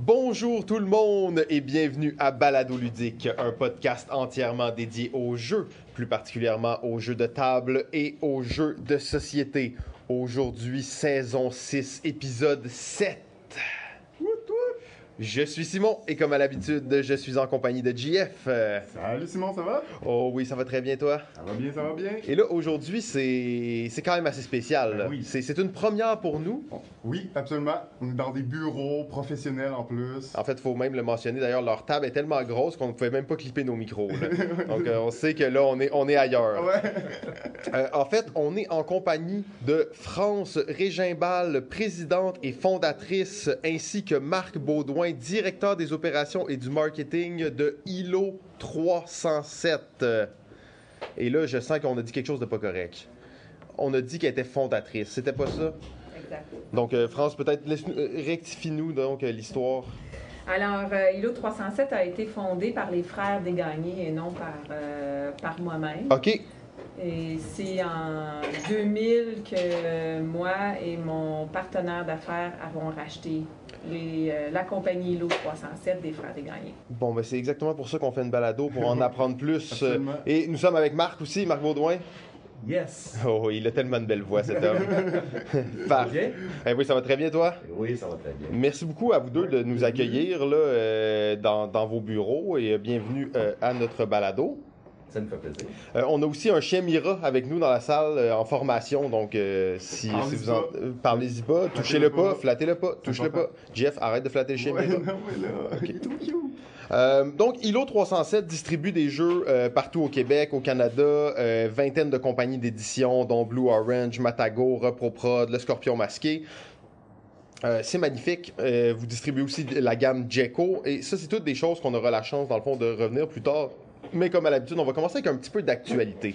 Bonjour tout le monde et bienvenue à Balado Ludique, un podcast entièrement dédié aux jeux, plus particulièrement aux jeux de table et aux jeux de société. Aujourd'hui, saison 6, épisode 7. Je suis Simon et comme à l'habitude, je suis en compagnie de JF. Euh, Salut Simon, ça va? Oh oui, ça va très bien toi? Ça va bien, ça va bien. Et là, aujourd'hui, c'est quand même assez spécial. Ben oui. C'est c'est une première pour nous. Oui, absolument. On est dans des bureaux professionnels en plus. En fait, il faut même le mentionner. D'ailleurs, leur table est tellement grosse qu'on ne pouvait même pas clipper nos micros. là. Donc, euh, on sait que là, on est, on est ailleurs. Ouais. Euh, en fait, on est en compagnie de France Régimbal, présidente et fondatrice, ainsi que Marc Baudouin, directeur des opérations et du marketing de ILO 307. Euh, Et là, je sens qu'on a dit quelque chose de pas correct. On a dit qu'elle était fondatrice. C'était pas ça? Exact. Donc, euh, France, peut-être euh, rectifie-nous donc euh, l'histoire. Alors, ILO 307 a été fondé par les frères Desgagnés et non par, par moi-même. OK. Et c'est en 2000 que euh, moi et mon partenaire d'affaires avons racheté les, euh, la compagnie ILO 307 des frères Desgagnés. Bon, ben c'est exactement pour ça qu'on fait une balado, pour en apprendre plus. Absolument. Et nous sommes avec Marc aussi, Marc Baudouin. Yes! Oh, il a tellement de belle voix, cet homme. Parfait. Bien? Eh oui, ça va très bien, toi? Oui, ça va très bien. Merci beaucoup à vous deux de nous accueillir là, euh, dans, dans vos bureaux et euh, bienvenue euh, à notre balado. Ça nous fait plaisir. Euh, on a aussi un chien Mira avec nous dans la salle euh, en formation, donc euh, si, vous en... pas. euh, parlez-y pas, touchez-le pas, flattez-le pas, touchez-le pas. Jeff, arrête de flatter le chien Ouais, Mira. non, mais là, il est tout cute. Euh, donc, ILO 307 distribue des jeux euh, partout au Québec, au Canada, euh, vingtaine de compagnies d'édition, dont Blue Orange, Matago, ReproProd, Le Scorpion Masqué. Euh, c'est magnifique. Euh, vous distribuez aussi la gamme Jeko. Et ça, c'est toutes des choses qu'on aura la chance, dans le fond, de revenir plus tard. Mais comme à l'habitude, on va commencer avec un petit peu d'actualité.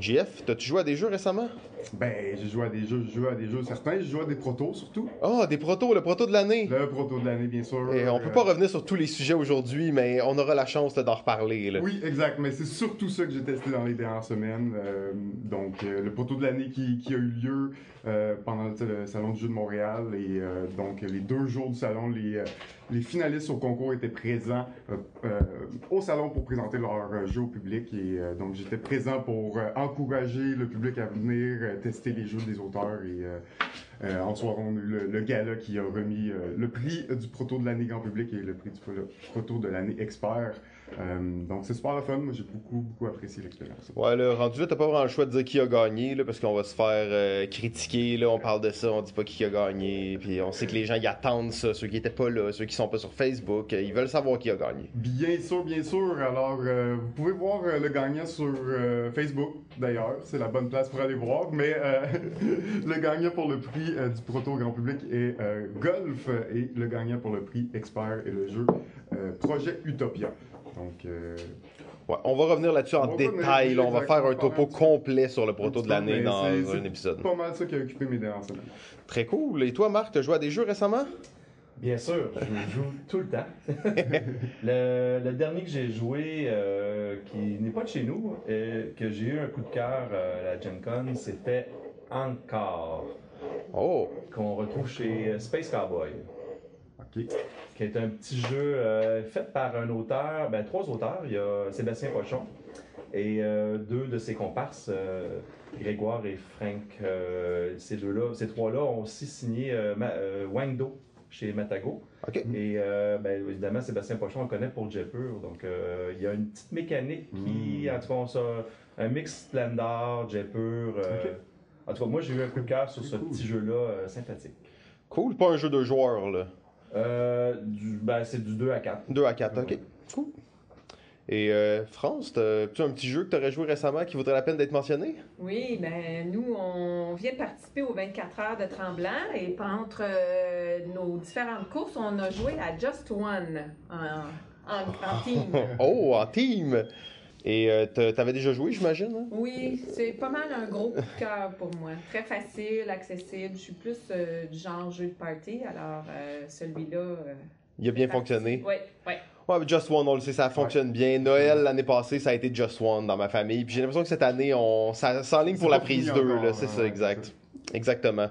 JF, t'as-tu joué à des jeux récemment? Ben, j'ai joué à des jeux, j'ai joué à des jeux certains, j'ai joué à des protos surtout. Ah, des protos, le proto de l'année. Le proto de l'année, bien sûr. Et on peut Euh, pas revenir sur tous les sujets aujourd'hui, mais on aura la chance d'en reparler. là. Oui, exact, mais c'est surtout ça que j'ai testé dans les dernières semaines. Euh, donc, euh, le poteau de l'année qui, qui a eu lieu euh, pendant le Salon du jeu de Montréal. Et donc, les deux jours du salon, les, les finalistes au concours étaient présents au salon pour présenter leur jeu au public. Et donc, j'étais présent pour encourager le public à venir tester les jeux des auteurs. Et euh, euh, en soir, on a eu le, le gala qui a remis euh, le prix du proto de l'année grand public et le prix du pro- proto de l'année expert. Euh, donc c'est super le fun, moi j'ai beaucoup beaucoup apprécié l'expérience. Ouais, là, rendu là, t'as pas vraiment le choix de dire qui a gagné, là, parce qu'on va se faire euh, critiquer, là, on parle de ça, on dit pas qui a gagné, puis on sait que les gens y attendent ça, ceux qui étaient pas là, ceux qui sont pas sur Facebook, euh, ils veulent savoir qui a gagné. Bien sûr, bien sûr. Alors euh, vous pouvez voir le gagnant sur Facebook d'ailleurs, c'est la bonne place pour aller voir. Mais le gagnant pour le prix du proto au grand public est Golf et le gagnant pour le prix expert est le jeu Projet Utopia. Donc euh, Ouais, on va revenir là-dessus en détail, là, on va faire un topo complet sur le proto de l'année dans un c'est épisode. pas mal ça qui a occupé mes dernières semaines. Très cool. Et toi, Marc, t'as joué à des jeux récemment? Bien sûr, je joue tout le temps. le, le dernier que j'ai joué, euh, qui n'est pas de chez nous, et que j'ai eu un coup de cœur euh, à la Gen Con, c'était Encore, Oh, qu'on retrouve chez euh, Space Cowboy, Qui est un petit jeu euh, fait par un auteur, ben, trois auteurs. Il y a Sébastien Pochon et euh, deux de ses comparses, euh, Grégoire et Frank. Ces deux-là, ces trois-là ont aussi signé euh, Wangdo chez Matago. Et ben, évidemment, Sébastien Pochon, on le connaît pour Jepur. Donc, il y a une petite mécanique qui, Mm. en tout cas, on un mix Splendor, Jepur. En tout cas, moi, j'ai eu un coup de cœur sur ce Cool. petit jeu-là sympathique. Cool, pas un jeu de joueurs, là. Euh, du, ben, c'est du 2 à 4. 2 à 4, ok. Cool. Et euh, France, t'as-tu un petit jeu que t'aurais joué récemment qui vaudrait la peine d'être mentionné? Oui, ben nous, on vient de participer aux 24 heures de Tremblant et entre euh, nos différentes courses, on a joué à Just One en, en, en team. Oh, en team! Et euh, t'a- t'avais déjà joué, j'imagine? hein? Oui, c'est pas mal un gros coup de cœur pour moi. Très facile, accessible. Je suis plus euh, du genre jeu de party, alors euh, celui-là. euh, Il a bien fonctionné. Oui, oui. Ouais, Just One, on le sait, ça fonctionne bien. Noël, l'année passée, ça a été Just One dans ma famille. Puis j'ai l'impression que cette année, on ça s'enligne pour C'est la prise fini 2, encore, là, c'est hein, ça, ouais, exact. c'est Exactement.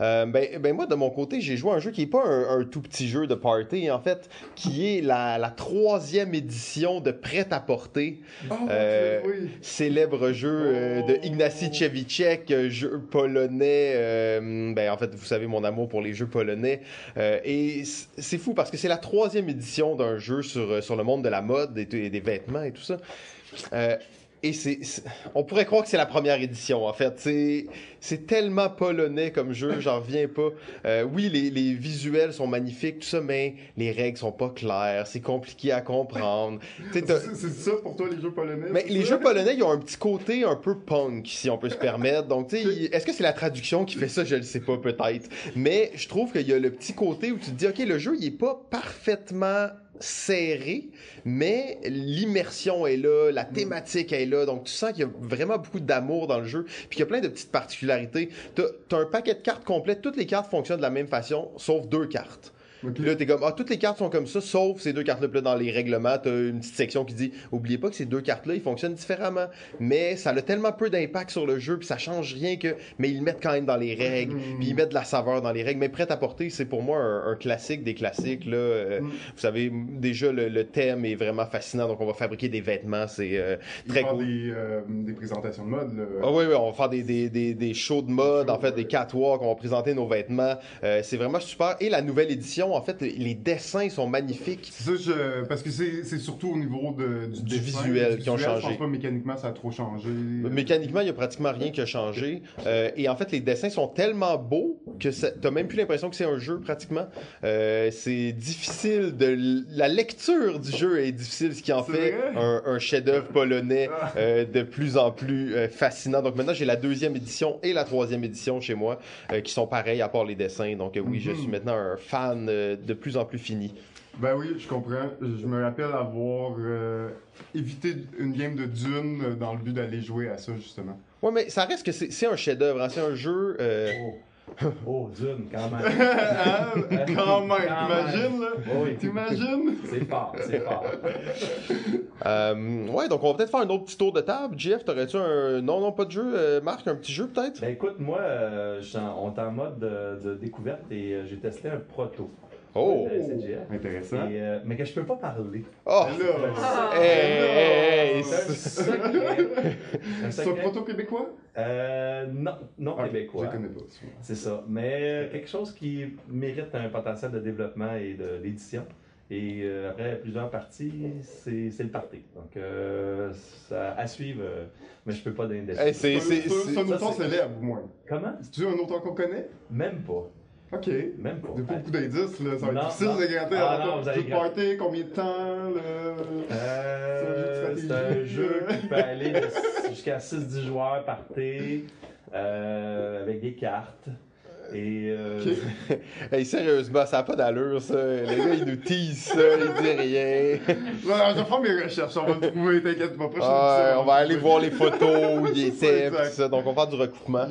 Euh, ben, ben moi, de mon côté, j'ai joué à un jeu qui n'est pas un, un tout petit jeu de party, en fait, qui est la, la troisième édition de Prêt-à-porter, Oh, Euh, oui. célèbre jeu euh, de Ignacy Cevicek, euh, jeu polonais. ben, en fait, vous savez mon amour pour les jeux polonais. Et c'est fou parce que c'est la troisième édition d'un jeu sur, sur le monde de la mode et, et des vêtements et tout ça. Et c'est, on pourrait croire que c'est la première édition, en fait. C'est, c'est tellement polonais comme jeu, j'en reviens pas. Euh, oui, les, les visuels sont magnifiques, tout ça, mais les règles sont pas claires, c'est compliqué à comprendre. C'est ça pour toi, les jeux polonais? mais les jeux polonais, ils ont un petit côté un peu punk, si on peut se permettre. Donc, tu sais, est-ce que c'est la traduction qui fait ça? Je le sais pas, peut-être. Mais je trouve qu'il y a le petit côté où tu te dis, OK, le jeu, il est pas parfaitement serré, mais l'immersion est là, la thématique est là, donc tu sens qu'il y a vraiment beaucoup d'amour dans le jeu, puis qu'il y a plein de petites particularités. T'as as un paquet de cartes complètes, toutes les cartes fonctionnent de la même façon, sauf deux cartes. Puis là, t'es comme, ah, toutes les cartes sont comme ça, sauf ces deux cartes-là. Puis là, dans les règlements, t'as une petite section qui dit, oubliez pas que ces deux cartes-là, ils fonctionnent différemment. Mais ça a tellement peu d'impact sur le jeu, puis ça change rien que. Mais ils le mettent quand même dans les règles, Mm. puis ils mettent de la saveur dans les règles. Mais prêt à porter, c'est pour moi un, un classique des classiques, là. Euh, Mm. Vous savez, déjà, le, le thème est vraiment fascinant, donc on va fabriquer des vêtements, c'est euh, très cool. des, euh, des présentations de mode, là. Ah oui, oui, on va faire des, des, des, des shows de mode, en fait, des catwalks, on va présenter nos vêtements. Euh, c'est vraiment super. Et la nouvelle édition, en fait, les dessins sont magnifiques. C'est ça, je... parce que c'est surtout au niveau de, du, Du dessin, visuel du qui ont visuel, Je changé. pense pas mécaniquement ça a trop changé. Mécaniquement, il n'y a pratiquement rien qui a changé. Euh, et en fait, les dessins sont tellement beaux que t'as même plus l'impression que c'est un jeu pratiquement. Euh, c'est difficile de. La lecture du jeu est difficile, ce qui en fait un, un chef-d'œuvre polonais Ah. euh, de plus en plus fascinant. Donc maintenant, j'ai la deuxième édition et la troisième édition chez moi qui sont pareils à part les dessins. Donc oui, je Mhm. suis maintenant un fan de plus en plus fini. Ben oui, je comprends. Je me rappelle avoir euh, évité une game de Dune dans le but d'aller jouer à ça, justement. Ouais, mais ça reste que c'est un chef-d'œuvre. hein. C'est un jeu. euh, Oh, oh Dune, quand même. Ah, Quand même, Quand t'imagines, là? Oui, T'imagines? c'est fort, c'est fort. Euh, ouais, donc on va peut-être faire un autre petit tour de table. Jeff, t'aurais-tu un. Non, non, pas de jeu. Euh, Marc, un petit jeu peut-être? Ben écoute, moi, euh, on est en mode de, de découverte et euh, j'ai testé un proto. Oh. Intéressant. Et, euh, mais que je peux pas parler. Oh Ben là, Ah. Hey, hey, hey, C'est un c'est- secret. Un C'est un secret. proto québécois? Euh, non, non Ah, québécois. Je connais pas. C'est ça. Mais euh, quelque chose qui mérite un potentiel de développement et d'édition. Et euh, après plusieurs parties, c'est le party. Donc, euh, ça, à suivre, euh, mais je peux pas donner de Hey, c'est- un auteur célèbre, au moins. Comment? C'est-tu un auteur qu'on connaît? Même pas. Ok. Même pas. Pas beaucoup d'indices, là. Ça va Non, être difficile non. de gratter. Ah, Alors, non, vous allez party, combien de temps, là? Euh, C'est un jeu qui peut aller jusqu'à 6-10 joueurs par thé, euh, avec des cartes. Et euh, Ok. Hey, sérieusement, ça n'a pas d'allure, ça. Le gars, il nous tease ça, il dit rien. Non, je vais faire mes recherches, on va le trouver, t'inquiète pas. prochaine Ah, épisode, on va aller le voir les photos où il C'est ça, ça. Donc, on va faire du recoupement.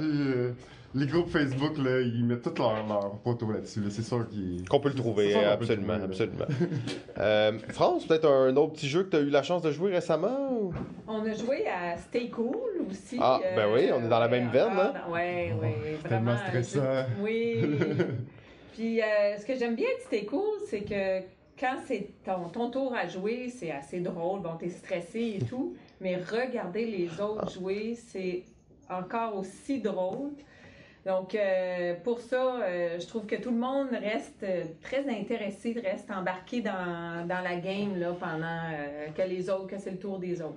Euh, les groupes Facebook, là, ils mettent toutes leurs leurs photos là-dessus. là. C'est sûr qu'ils. Qu'on peut le trouver, peut le absolument, trouver, absolument. euh, France, peut-être un autre petit jeu que tu as eu la chance de jouer récemment? ou? On a joué à Stay Cool aussi. Ah, ben oui, on est dans la même veine, hein? Oui, oui, c'est vraiment. tellement un stressant. jeu- Oui. Puis euh, ce que j'aime bien de Stay Cool, c'est que quand c'est ton, ton tour à jouer, c'est assez drôle. Bon, t'es stressé et tout. Mais regarder les autres jouer, c'est encore aussi drôle. Donc, euh, pour ça, euh, je trouve que tout le monde reste euh, très intéressé, reste embarqué dans, dans la game là, pendant que les autres, que c'est le tour des autres.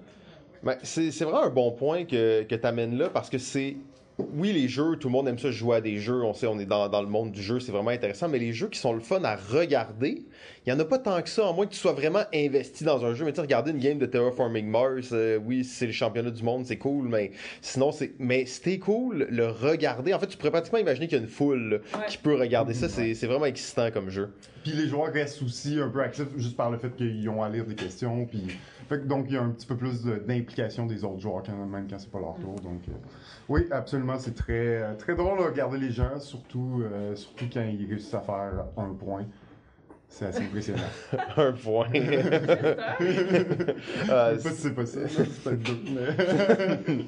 Ben, c'est vraiment un bon point que, que tu amènes là parce que c'est. Oui, les jeux, tout le monde aime ça jouer à des jeux. On sait, on est dans, dans le monde du jeu, c'est vraiment intéressant. Mais les jeux qui sont le fun à regarder, il n'y en a pas tant que ça, à moins que tu sois vraiment investi dans un jeu. Mais tu sais, regarder une game de Terraforming Mars, euh, oui, c'est le championnat du monde, c'est cool, mais sinon, c'est. Mais c'était cool, le regarder. En fait, tu pourrais pratiquement imaginer qu'il y a une foule là, Ouais. qui peut regarder ça. C'est c'est vraiment excitant comme jeu. Puis les joueurs restent aussi un peu actifs juste par le fait qu'ils ont à lire des questions. Puis... Fait que donc il y a un petit peu plus d'implication des autres joueurs quand même quand c'est pas leur tour. Donc euh, oui, absolument, c'est très très drôle de regarder les gens, surtout euh, surtout quand ils réussissent à faire un point. C'est assez impressionnant. un point. C'est pas si c'est possible, c'est peut-être deux, mais-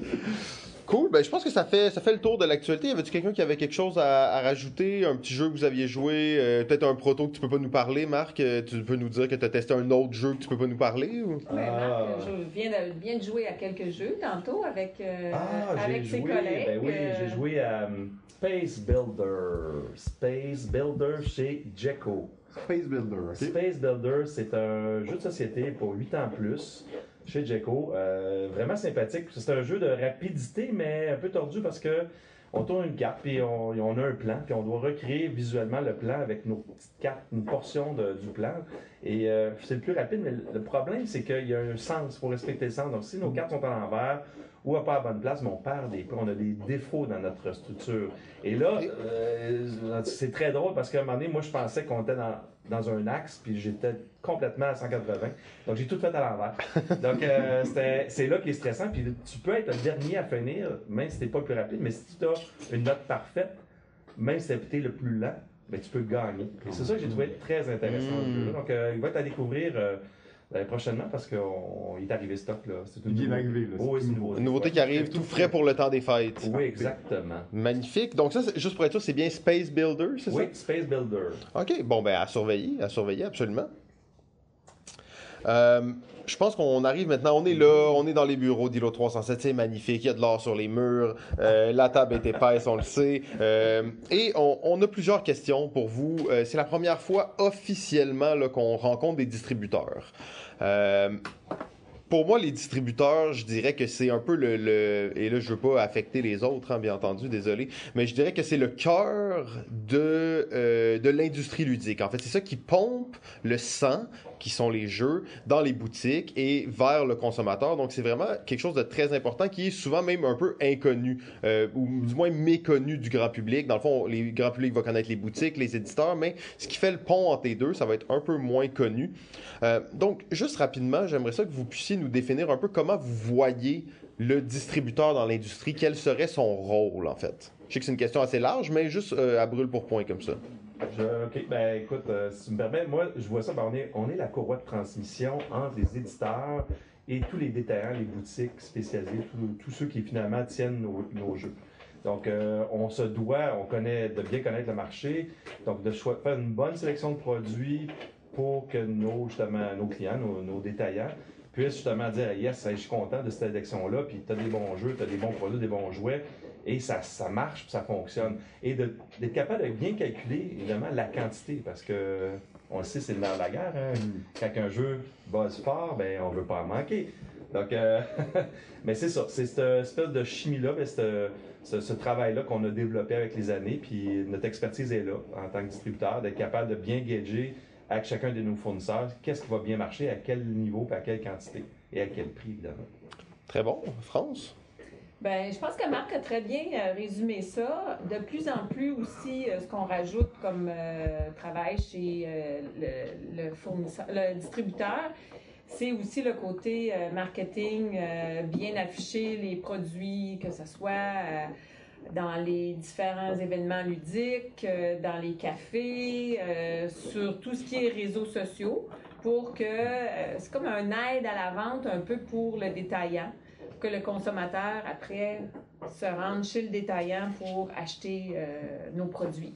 Cool. Ben, je pense que ça fait, ça fait le tour de l'actualité. Y avait-tu quelqu'un qui avait quelque chose à, à rajouter? Un petit jeu que vous aviez joué? euh, Peut-être un proto que tu peux pas nous parler, Marc? Euh, Tu peux nous dire que tu as testé un autre jeu que tu peux pas nous parler? Ou? Ouais, Ah. Marc, je viens de, viens de jouer à quelques jeux tantôt avec, euh, Ah, avec ses joué, collègues. ben oui, euh, j'ai joué à um, Space Builder. Space Builder chez Jeco. Space Builder? Space Builder, c'est un jeu de société pour 8 ans plus chez Jeco. Euh, vraiment sympathique. C'est un jeu de rapidité, mais un peu tordu parce que on tourne une carte, puis on, on a un plan, puis on doit recréer visuellement le plan avec nos petites cartes, une portion de- du plan. Et euh, c'est le plus rapide, mais le problème, c'est qu'il y a un sens, il faut respecter le sens. Donc, si nos cartes sont à l'envers ou à pas à bonne place, mais on perd des points, on a des défauts dans notre structure. Et là, euh, c'est très drôle parce qu'à un moment donné, moi, je pensais qu'on était dans, dans un axe, puis j'étais complètement à 180. Donc, j'ai tout fait à l'envers. Donc, euh, c'est là qui est stressant. Puis, tu peux être le dernier à finir, même si t'es pas le plus rapide, mais si tu as une note parfaite, même si t'es le plus lent, ben, tu peux gagner. Et c'est ça que j'ai trouvé très intéressant jeu. Donc, euh, il va être à découvrir euh, euh, prochainement parce qu'il est arrivé stock. Là. C'est une Il est arrivé, là, c'est Oh, oui, une nouveau. nouveauté. Une nouveauté ouais. qui arrive tout frais pour le temps des fêtes. Oui, exactement. Magnifique. Donc ça, c'est- juste pour être sûr, c'est bien Space Builder, c'est Oui, Space Builder. ça? OK. Bon, ben à surveiller, à surveiller, absolument. Euh, je pense qu'on arrive maintenant, on est là, on est dans les bureaux d'Ilo 307, c'est magnifique, il y a de l'or sur les murs, euh, la table est épaisse, on le sait. Euh, et on, a plusieurs questions pour vous. Euh, c'est la première fois officiellement qu'on rencontre des distributeurs. Pour moi, les distributeurs, je dirais que c'est un peu le, le- et là je veux pas affecter les autres, hein, bien entendu, désolé, mais je dirais que c'est le cœur de euh, de l'industrie ludique. En fait, c'est ça qui pompe le sang, qui sont les jeux, dans les boutiques et vers le consommateur. Donc c'est vraiment quelque chose de très important qui est souvent même un peu inconnu euh, ou du moins méconnu du grand public. Dans le fond, les grand public va connaître les boutiques, les éditeurs, mais ce qui fait le pont entre les deux, ça va être un peu moins connu. Euh, donc, juste rapidement, j'aimerais ça que vous puissiez nous définir un peu comment vous voyez le distributeur dans l'industrie, quel serait son rôle en fait? Je sais que c'est une question assez large, mais juste euh, à brûle pour point comme ça. Ok, ben écoute, euh, si tu me permets, moi, je vois ça, ben, on, est, la courroie de transmission entre les éditeurs et tous les détaillants, les boutiques spécialisées, tous- ceux qui finalement tiennent nos, jeux. Donc, euh, on se doit, on connaît, de bien connaître le marché, donc de faire une bonne sélection de produits pour que nos, justement, nos clients, nos détaillants, puissent justement dire Yes, je suis content de cette élection-là, puis tu as des bons jeux, tu as des bons produits, des bons jouets, et ça, ça marche, puis ça fonctionne. Et d'être capable de bien calculer, évidemment, la quantité, parce que on le sait, c'est le nerf de la guerre. hein. Quand un jeu buzz fort, ben, on veut pas en manquer. Donc, euh, mais c'est ça, c'est cette espèce de chimie-là, ben, ce, ce- ce travail-là qu'on a développé avec les années, puis notre expertise est là en tant que distributeur, d'être capable de bien gager avec chacun de nos fournisseurs qu'est-ce qui va bien marcher, à quel niveau, à quelle quantité, et à quel prix, évidemment. Très bon. France? Ben, je pense que Marc a très bien euh, résumé ça. De plus en plus aussi, euh, ce qu'on rajoute comme euh, travail chez euh, le, le fournisseur, le distributeur, c'est aussi le côté euh, marketing, euh, bien afficher les produits, que ce soit euh, dans les différents événements ludiques, euh, dans les cafés, euh, sur tout ce qui est réseaux sociaux, pour que euh, c'est comme un aide à la vente un peu pour le détaillant que le consommateur, après, se rende chez le détaillant pour acheter nos produits.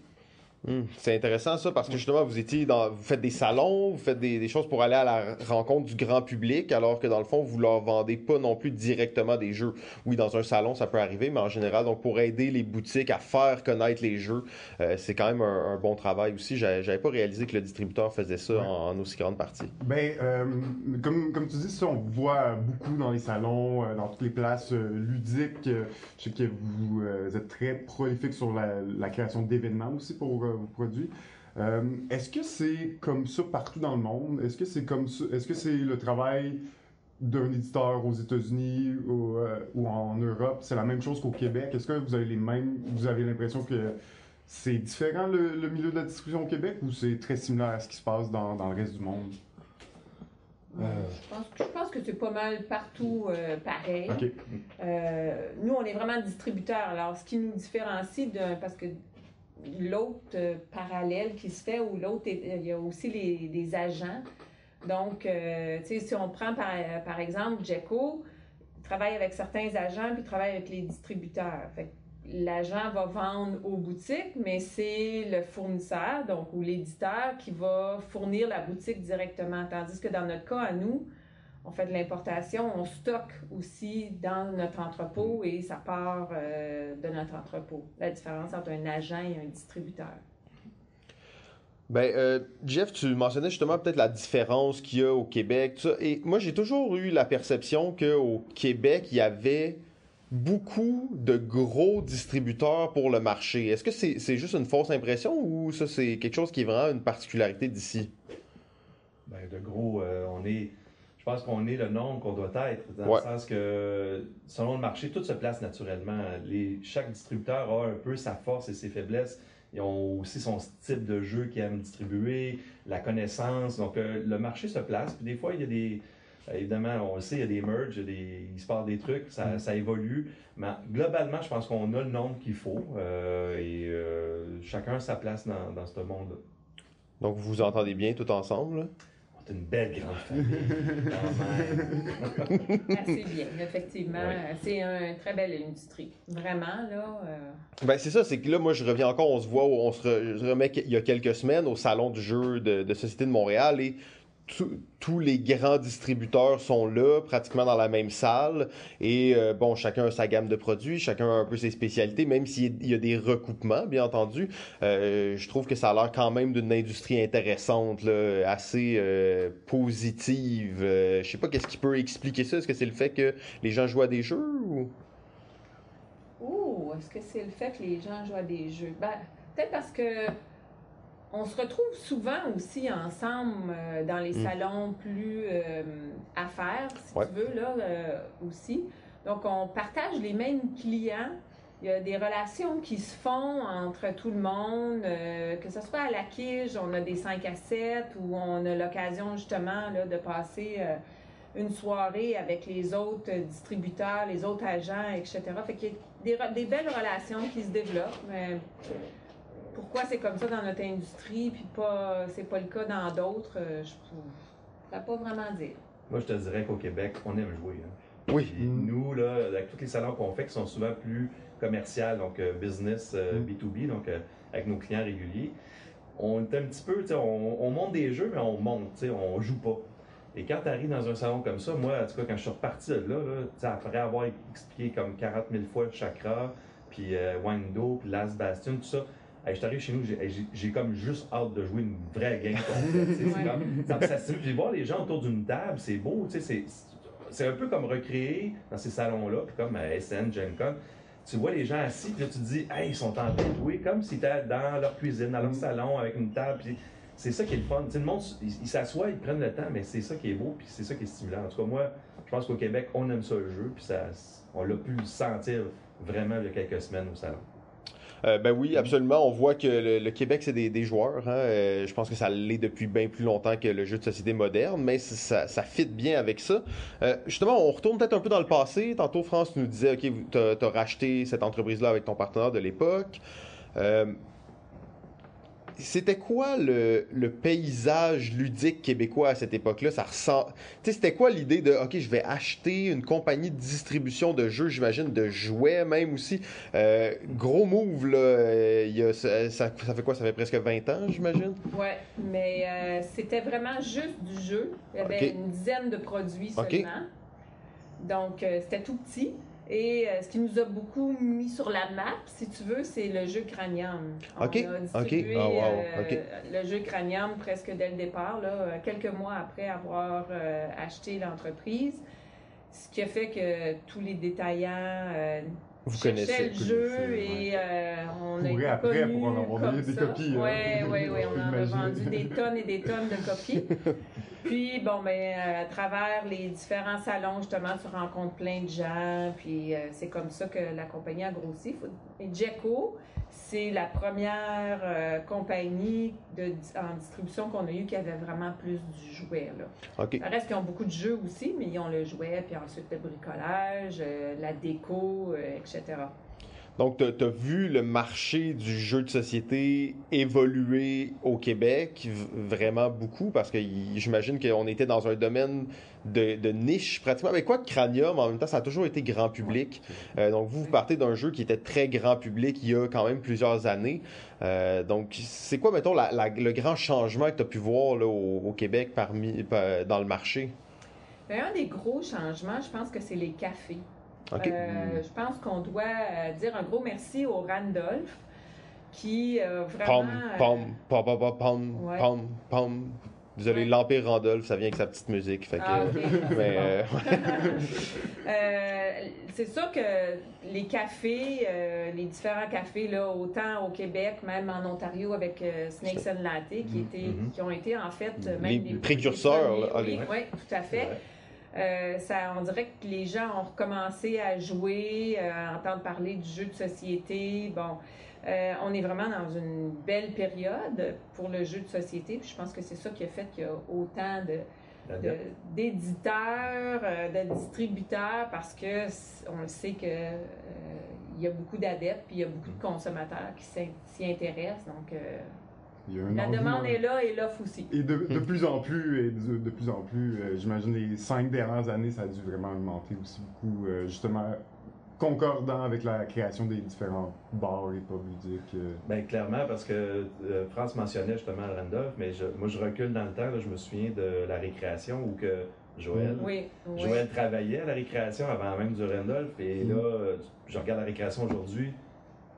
Hmm, C'est intéressant ça parce que justement vous étiez dans, vous faites des salons, vous faites des, des choses pour aller à la rencontre du grand public, alors que dans le fond vous leur vendez pas non plus directement des jeux. Oui, dans un salon ça peut arriver, mais en général donc pour aider les boutiques à faire connaître les jeux, euh, c'est quand même un, un bon travail aussi. J'a- J'avais pas réalisé que le distributeur faisait ça Ouais. en, en aussi grande partie. Ben, euh, comme, comme tu dis, ça, on voit beaucoup dans les salons, euh, dans toutes les places ludiques. Je sais que vous êtes très prolifique sur la, la création d'événements aussi pour vos produits. Euh, Est-ce que c'est comme ça partout dans le monde? Est-ce que c'est comme ça? Est-ce que c'est le travail d'un éditeur aux États-Unis ou, euh, ou en Europe? C'est la même chose qu'au Québec? Est-ce que vous avez les mêmes, vous avez l'impression que c'est différent le, le milieu de la distribution au Québec ou c'est très similaire à ce qui se passe dans, dans le reste du monde? Je pense, que- je pense que c'est pas mal partout euh, pareil. Euh, nous, on est vraiment distributeurs. Alors, ce qui nous différencie d'un. Parce que l'autre euh, parallèle qui se fait, ou l'autre, il y a aussi les, agents. Donc, euh, tu sais, si on prend par, par exemple Jeco, ils travaillent avec certains agents, puis ils travaillent avec les distributeurs. Fait l'agent va vendre aux boutiques, mais c'est le fournisseur, donc, ou l'éditeur qui va fournir la boutique directement. Tandis que dans notre cas, à nous, on fait de l'importation, on stocke aussi dans notre entrepôt et ça part euh, de notre entrepôt. La différence entre un agent et un distributeur. Ben, euh, Jeff, tu mentionnais justement peut-être la différence qu'il y a au Québec. tout ça. Et moi, j'ai toujours eu la perception qu'au Québec, il y avait beaucoup de gros distributeurs pour le marché. Est-ce que c'est c'est juste une fausse impression ou ça, c'est quelque chose qui est vraiment une particularité d'ici? Ben, de gros, euh, on est. Je pense qu'on est le nombre qu'on doit être, dans Ouais. le sens que, selon le marché, tout se place naturellement. Les, chaque distributeur a un peu sa force et ses faiblesses. Ils ont aussi son type de jeu qu'ils aiment distribuer, la connaissance. Donc, euh, le marché se place. Puis des fois, il y a des. euh, Évidemment, on le sait, il y a des merges, il, y a des, il se passe des trucs, ça, ça évolue. Mais globalement, je pense qu'on a le nombre qu'il faut euh, et euh, chacun a sa place dans, dans ce monde-là. Donc, vous vous entendez bien tout ensemble? C'est une belle grande famille. Assez bien, effectivement. Ouais. C'est une très belle industrie. Vraiment, là. euh, Ben c'est ça, c'est que là, moi, je reviens encore, on se voit, on se re- je remet il y a quelques semaines au Salon du jeu de, de Société de Montréal et tous les grands distributeurs sont là, pratiquement dans la même salle. Et euh, bon, chacun a sa gamme de produits, chacun a un peu ses spécialités, même s'il y a des recoupements, bien entendu. Euh, je trouve que ça a l'air quand même d'une industrie intéressante, là, assez euh, positive. Je sais pas qu'est-ce qui peut expliquer ça. Est-ce que c'est le fait que les gens jouent à des jeux ou... Ouh, est-ce que c'est le fait que les gens jouent à des jeux? Ben, peut-être parce que on se retrouve souvent aussi ensemble euh, dans les Mm. salons plus euh, affaires, si Ouais. tu veux, là, euh, aussi. Donc, on partage les mêmes clients. Il y a des relations qui se font entre tout le monde, euh, que ce soit à la quiche, on a des 5 à 7, où on a l'occasion justement là, de passer euh, une soirée avec les autres euh, distributeurs, les autres agents, etc. Fait qu'il y a des, belles relations qui se développent. Mais pourquoi c'est comme ça dans notre industrie, puis pas c'est pas le cas dans d'autres, euh, je ne pas vraiment dire. Moi, je te dirais qu'au Québec, on aime jouer. hein. Oui. Nous, là, avec tous les salons qu'on fait, qui sont souvent plus commerciaux, donc euh, business, euh, Mm. B2B, donc euh, avec nos clients réguliers, on est un petit peu, tu sais, on, on monte des jeux, mais on monte, tu sais, on joue pas. Et quand tu arrives dans un salon comme ça, moi, en tout cas, quand je suis reparti de là, après avoir expliqué comme 40 000 fois Chakra, puis euh, Wando, puis Last Bastion, tout ça, hey, je suis arrivé chez nous, j'ai- j'ai j'ai comme juste hâte de jouer une vraie game complète. c'est comme- ça. Puis voir les gens autour d'une table, c'est beau, c'est- un peu comme recréer dans ces salons-là, puis comme à SN, Gen Con. Tu vois les gens assis, puis là, tu te dis, hey, ils sont en train de jouer comme si étaient dans leur cuisine, dans leur Mm. salon, avec une table. C'est ça qui est le fun. Tu sais, le monde, ils ils s'assoient, ils prennent le temps, mais c'est ça qui est beau, puis c'est ça qui est stimulant. En tout cas, moi, je pense qu'au Québec, on aime ça le jeu, puis ça, on l'a pu le sentir vraiment il y a quelques semaines au salon. Euh, ben oui, absolument. On voit que le, le Québec, c'est des, des joueurs. hein. Euh, je pense que ça l'est depuis bien plus longtemps que le jeu de société moderne, mais ça, ça fit bien avec ça. Euh, justement, on retourne peut-être un peu dans le passé. Tantôt, France nous disait, OK, tu as, racheté cette entreprise-là avec ton partenaire de l'époque. C'était quoi le, le paysage ludique québécois à cette époque-là? Ça ressent... Tu c'était quoi l'idée de, OK, je vais acheter une compagnie de distribution de jeux, j'imagine, de jouets même aussi? Euh, gros move, là. euh, il y a- ça, fait quoi? Ça fait presque 20 ans, j'imagine? Ouais, mais euh, c'était vraiment juste du jeu. Il y avait une dizaine de produits seulement. Donc, c'était tout petit. Et euh, ce qui nous a beaucoup mis sur la map, si tu veux, c'est le jeu Cranium. On Ok, a distribué ok. Ah, wow, euh, ok. le jeu Cranium presque dès le départ, là, euh, quelques mois après avoir euh, acheté l'entreprise. Ce qui a fait que tous les détaillants Vous connaissez. le jeu connaissez, et euh, on a après connus pour en avoir des- ça. copies, hein. Ouais, ouais, ouais, on en a vendu des tonnes et des tonnes de copies. Puis bon, ben euh, à travers les différents salons, justement, tu rencontres plein de gens. Puis euh, c'est comme ça que la compagnie a grossi. Et Jeco, c'est la première euh, compagnie de, en distribution qu'on a eue qui avait vraiment plus du jouet. Là. OK. Ça reste qu'ils ont beaucoup de jeux aussi, mais ils ont le jouet, puis ensuite le bricolage, euh, la déco, euh, etc. Donc, tu as vu le marché du jeu de société évoluer au Québec vraiment beaucoup parce que j'imagine qu'on était dans un domaine de, de niche pratiquement. Mais quoi que Cranium, en même temps, ça a toujours été grand public. Euh, donc, vous, vous partez d'un jeu qui était très grand public il y a quand même plusieurs années. Euh, donc, c'est quoi, mettons, la- la- le grand changement que tu as pu voir là, au, au Québec parmi, dans le marché? Ben, un des gros changements, je pense que c'est les cafés. Euh, je pense qu'on doit euh, dire un gros merci au Randolph qui euh, vraiment. Pom, pom, pom, pom, pom, Ouais. pom, pom. Désolé, Ouais. l'Empire Randolph, ça vient avec sa petite musique. Fait que, Ah, ok. mais, euh, Euh, c'est sûr que les cafés, euh, les différents cafés, là, autant au Québec, même en Ontario avec Snakes and Latte, qui, étaient, Mhm. qui ont été en fait Les même précurseurs, premiers. là. Ah, Oui, les- oui, tout à fait. Euh, ça, on dirait que les gens ont recommencé à jouer, euh, à entendre parler du jeu de société. Bon, euh, on est vraiment dans une belle période pour le jeu de société. Puis je pense que c'est ça qui a fait qu'il y a autant de, d'éditeurs, de distributeurs, parce que on le sait que euh, il y a beaucoup d'adeptes, puis il y a beaucoup de consommateurs qui s'y intéressent. Donc, euh, Il y a un la demande est là et l'offre aussi. Et de, de plus en plus, et de, de plus en plus, euh, j'imagine les cinq dernières années, ça a dû vraiment augmenter aussi beaucoup, euh, justement, concordant avec la création des différents bars et pubs ludiques. euh. Ben, clairement, parce que euh, France mentionnait justement le Randolph, mais je- moi je recule dans le temps, là, je me souviens de la récréation où que Joël, Oui, oui. Joël travaillait à la récréation avant même du Randolph, et Mm. là, je regarde la récréation aujourd'hui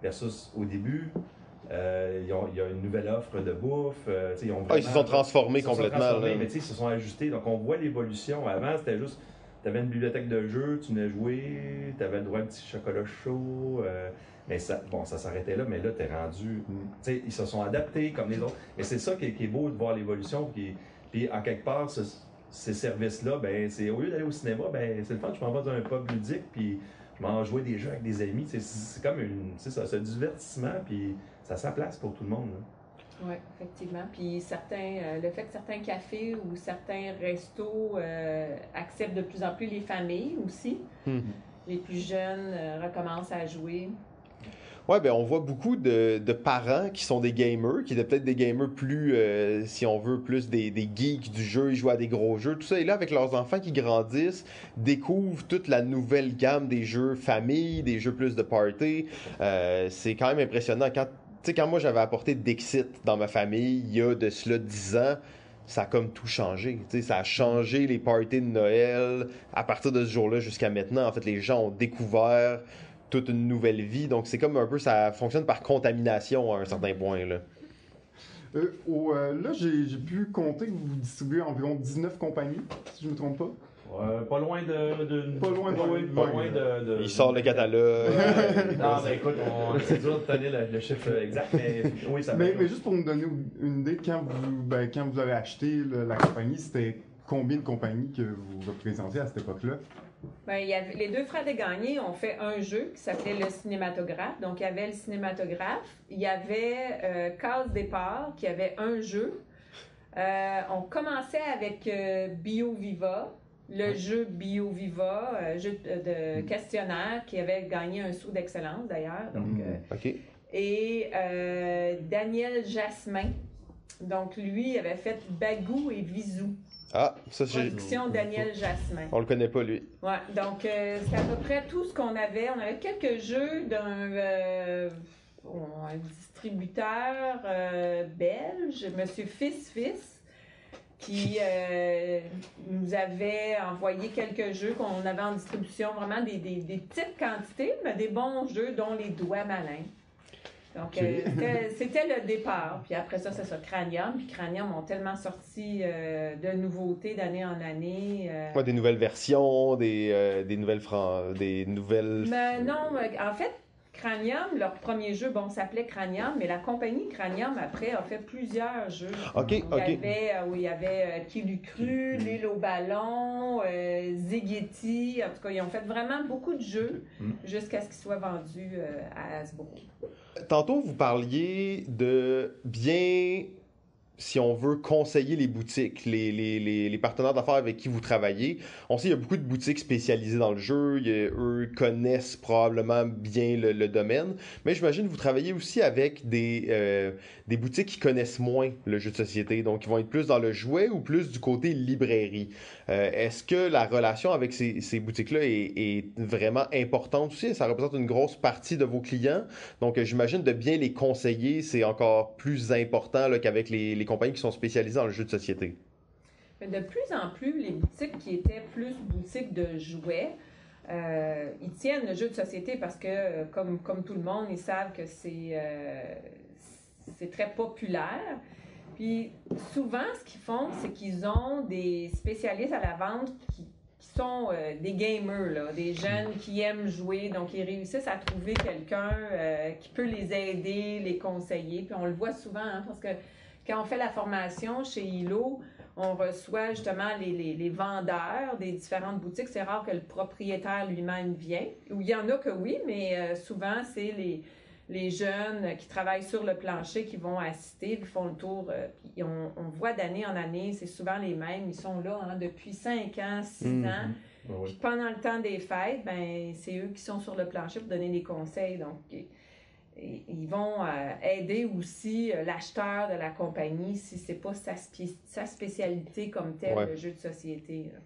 versus au début. Euh, ils ont- il y a une nouvelle offre de bouffe. euh, ils, ont ah, ils se sont transformés se sont complètement. transformés, mais ils se sont ajustés. Donc, on voit l'évolution. Avant, c'était juste, tu avais une bibliothèque de jeux, tu venais jouer, tu avais le droit à un petit chocolat chaud. euh, mais ça, bon, ça s'arrêtait là, mais là, tu es rendu. Mm. Ils se sont adaptés comme les autres. Et c'est ça qui est, qui est beau de voir l'évolution. Puis, puis, en quelque part, ce- ces services-là, ben, c'est au lieu d'aller au cinéma, ben, c'est le fun, je m'en vais dans un pub ludique, puis je m'en jouer des jeux avec des amis. C'est comme une, c'est ça, un divertissement, puis ça a sa place pour tout le monde. là. Oui, effectivement. Puis certains, euh, le fait que certains cafés ou certains restos euh, acceptent de plus en plus les familles aussi. Hmm. Les plus jeunes euh, recommencent à jouer. Ouais, ben on voit beaucoup de, de parents qui sont des gamers, qui étaient peut-être des gamers plus, euh, si on veut, plus des, des geeks du jeu, ils jouent à des gros jeux, tout ça. Et là, avec leurs enfants qui grandissent, découvrent toute la nouvelle gamme des jeux famille, des jeux plus de party. Euh, c'est quand même impressionnant. Quand, tu sais, quand moi j'avais apporté Dixit dans ma famille, il y a de cela 10 ans, ça a comme tout changé. Ça a changé les parties de Noël à partir de ce jour-là jusqu'à maintenant. En fait, les gens ont découvert toute une nouvelle vie. Donc, c'est comme un peu, ça fonctionne par contamination à un certain point. Là. Euh, euh, là, j'ai pu compter que vous distribuez environ 19 compagnies, si je ne me trompe pas. Pas loin de, de- Pas loin de- pas loin, pas loin de, de- Il sort le catalogue. non, mais écoute, on- c'est dur de tenir le, le chiffre exact, mais oui, ça Mais, juste pour nous donner une idée, quand vous, ben, quand vous avez acheté le- la compagnie, c'était combien de compagnies que vous représentiez à cette époque-là? Ben, il y avait, les deux frères Desgagnés ont fait un jeu qui s'appelait le cinématographe. Donc, il y avait le cinématographe. Il y avait euh, Case Départ qui avait un jeu. Euh, on commençait avec euh, BioViva, le jeu BioViva, euh, jeu de, de questionnaire qui avait gagné un sou d'excellence d'ailleurs. Donc, Mm. euh, et euh, Daniel Jasmin. Donc, lui avait fait Bagou et Visou. Ah, ça, c'est... Production Daniel Jasmin. On le connaît pas, lui. Ouais, donc euh, c'est à peu près tout ce qu'on avait. On avait quelques jeux d'un euh, un distributeur euh, belge, Monsieur Fils Fils, qui euh, nous avait envoyé quelques jeux qu'on avait en distribution, vraiment des, des, des petites quantités, mais des bons jeux, dont les doigts malins. Donc, euh, c'était- le départ. Puis après ça, c'est ça, Cranium. Puis Cranium ont tellement sorti euh, de nouveautés d'année en année. Ouais, des nouvelles versions, des, des nouvelles fran- des nouvelles... mais non, euh, en fait, Cranium, leur premier jeu, bon, s'appelait Cranium, mais la compagnie Cranium, après, a fait plusieurs jeux. OK, il y OK. avait, euh, où il y avait euh, Qui l'eût cru, L'île au ballon, euh. En tout cas, ils ont fait vraiment beaucoup de jeux Mm. jusqu'à ce qu'ils soient vendus euh, à Hasbro. Tantôt, vous parliez de bien si on veut conseiller les boutiques, les, les, les, partenaires d'affaires avec qui vous travaillez. On sait qu'il y a beaucoup de boutiques spécialisées dans le jeu. Eux connaissent probablement bien le, domaine. Mais j'imagine que vous travaillez aussi avec des, euh, des boutiques qui connaissent moins le jeu de société. Donc, ils vont être plus dans le jouet ou plus du côté librairie. Euh, Est-ce que la relation avec ces, ces boutiques-là est, est vraiment importante aussi? Ça représente une grosse partie de vos clients? Donc, j'imagine de bien les conseiller, c'est encore plus important qu'avec les, compagnies qui sont spécialisées dans le jeu de société. De plus en plus, les boutiques qui étaient plus boutiques de jouets, euh, ils tiennent le jeu de société parce que, euh, comme, comme tout le monde, ils savent que c'est euh, c'est très populaire. Puis souvent, ce qu'ils font, c'est qu'ils ont des spécialistes à la vente qui, sont des gamers, là, des jeunes qui aiment jouer, donc ils réussissent à trouver quelqu'un qui peut les aider, les conseiller. Puis on le voit souvent, hein, parce que quand on fait la formation chez ILO, on reçoit justement les, les- les vendeurs des différentes boutiques. C'est rare que le propriétaire lui-même vienne. Ou il y en a que oui, mais euh, souvent, c'est les, les jeunes qui travaillent sur le plancher qui vont assister, qui font le tour. euh, puis on, on voit d'année en année, c'est souvent les mêmes. Ils sont là hein, depuis 5 ans, 6 Mhm. ans. Puis pendant le temps des fêtes, ben, c'est eux qui sont sur le plancher pour donner des conseils. Donc, ils vont euh, aider aussi euh, l'acheteur de la compagnie si c'est pas sa, spé- sa spécialité comme telle, Ouais. le jeu de société. là.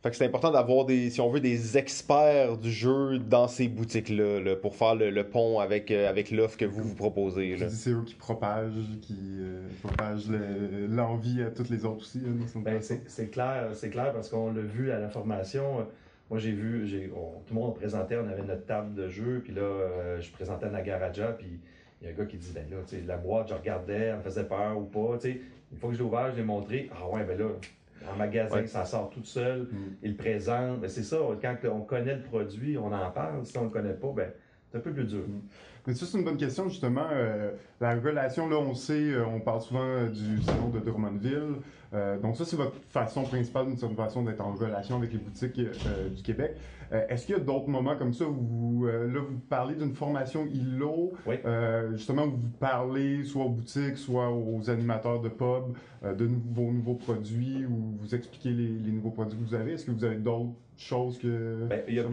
Fait que c'est important d'avoir des, si on veut, des experts du jeu dans ces boutiques-là là, pour faire le, le pont avec, euh, avec l'offre que vous vous proposez. C'est eux qui propagent, qui euh, propagent le- l'envie à toutes les autres aussi. hein, Ben, c'est clair, c'est clair parce qu'on l'a vu à la formation. Moi, j'ai vu, j'ai, on- tout le monde présentait, on avait notre table de jeu, puis là, euh, je présentais Nagaraja, puis il y a un gars qui dit, ben là, tu sais, la boîte, je regardais, elle me faisait peur ou pas, tu sais. Une fois que je l'ai ouvert, je l'ai montré, ah ouais, ben là, en magasin, Ouais. ça sort tout seul, Mm. il le présente. Ben, c'est ça, quand on connaît le produit, on en parle. Si on le connaît pas, ben, c'est un peu plus dur. Mais ça, c'est une bonne question, justement. Euh, la relation, là, on sait, euh, on parle souvent du salon de Drummondville. Euh, donc, ça, c'est votre façon principale, certaine façon, d'être en relation avec les boutiques euh, du Québec. Euh, Est-ce qu'il y a d'autres moments comme ça où vous, là, vous parlez d'une formation ILO, Oui. justement, où vous parlez soit aux boutiques, soit aux animateurs de pub de vos nouveaux produits, ou vous expliquez les, les nouveaux produits que vous avez? Est-ce que vous avez d'autres choses que... Ben, il, y a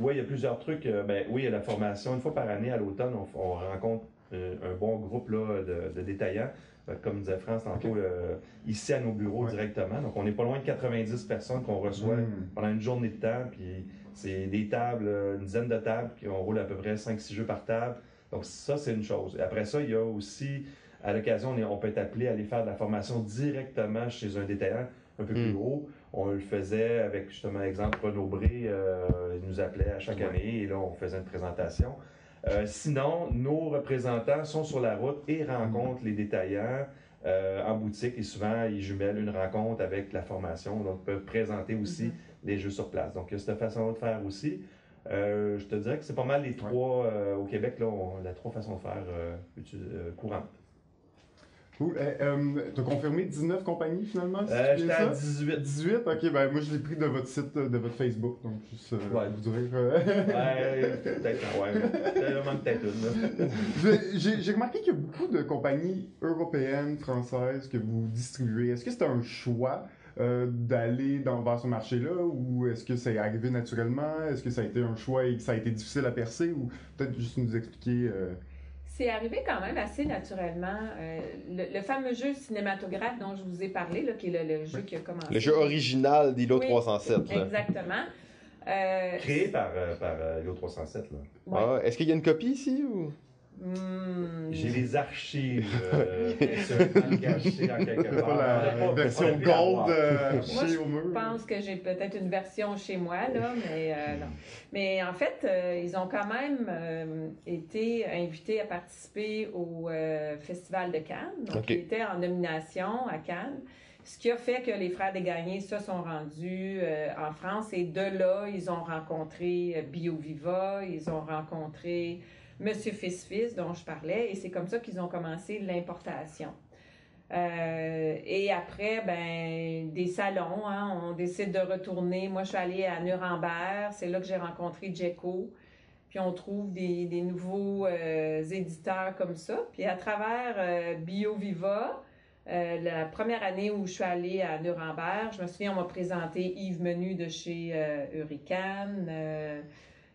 ouais, il y a plusieurs trucs. Ben, oui, il y a la formation. Une fois par année, à l'automne, on, on rencontre un bon groupe là, de, de détaillants. Euh, Comme disait France tantôt, euh, ici à nos bureaux Ouais. directement. Donc, on n'est pas loin de 90 personnes qu'on reçoit Hmm. pendant une journée de temps. Puis, c'est des tables, euh, une dizaine de tables, qui on roule à peu près 5-6 jeux par table. Donc, ça, c'est une chose. Et après ça, il y a aussi, à l'occasion, on, est- on peut être appelé à aller faire de la formation directement chez un détaillant un peu plus gros. On le faisait avec, justement, exemple, Renaud Bré, euh, il nous appelait à chaque Ouais. année et là, on faisait une présentation. Euh, sinon, nos représentants sont sur la route et rencontrent les détaillants euh, en boutique et souvent, ils jumellent une rencontre avec la formation, donc ils peuvent présenter aussi Mhm. les jeux sur place. Donc, il y a cette façon de faire aussi. Euh, je te dirais que c'est pas mal les trois, au Québec, là, on, la trois façons de faire courantes. Cool. Euh, euh, T'as confirmé 19 compagnies, finalement? si Euh, J'étais à ça? 18. 18, ok, ben moi je l'ai pris de votre site, de votre Facebook, donc juste euh, Ouais. vous dire. Ouais, peut-être, ouais. Vraiment peut-être une. j'ai remarqué qu'il y a beaucoup de compagnies européennes, françaises que vous distribuez. Est-ce que c'est un choix euh, d'aller dans, vers ce marché-là ou est-ce que c'est arrivé naturellement? Est-ce que ça a été un choix et que ça a été difficile à percer ou peut-être juste nous expliquer. euh, C'est arrivé quand même assez naturellement. Euh, le, le fameux jeu cinématographe dont je vous ai parlé, là, qui est le, le jeu qui a commencé. Le jeu original d'Ilo Oui, 307. là. Exactement. Euh, Créé par, euh, par euh, Léo 307. Là. ouais. Ah, Est-ce qu'il y a une copie ici ou... Hmm. J'ai les archives euh, cachées en quelque C'est part. la version gold euh, Moi, au mur. Je pense que j'ai peut-être une version chez moi, là, mais euh, non. Mais en fait, euh, ils ont quand même euh, été invités à participer au euh, Festival de Cannes. Donc, Ok. ils étaient en nomination à Cannes. Ce qui a fait que les frères Desgagnés se sont rendus euh, en France et de là, ils ont rencontré BioViva, ils ont rencontré Monsieur Fils-Fils dont je parlais et c'est comme ça qu'ils ont commencé l'importation. Euh, et après, ben, des salons, hein, on décide de retourner. Moi, je suis allée à Nuremberg, c'est là que j'ai rencontré Jeco. Puis on trouve des, nouveaux euh, éditeurs comme ça. Puis à travers euh, BioViva, la première année où je suis allée à Nuremberg, je me souviens, on m'a présenté Yves Menu de chez Hurricane.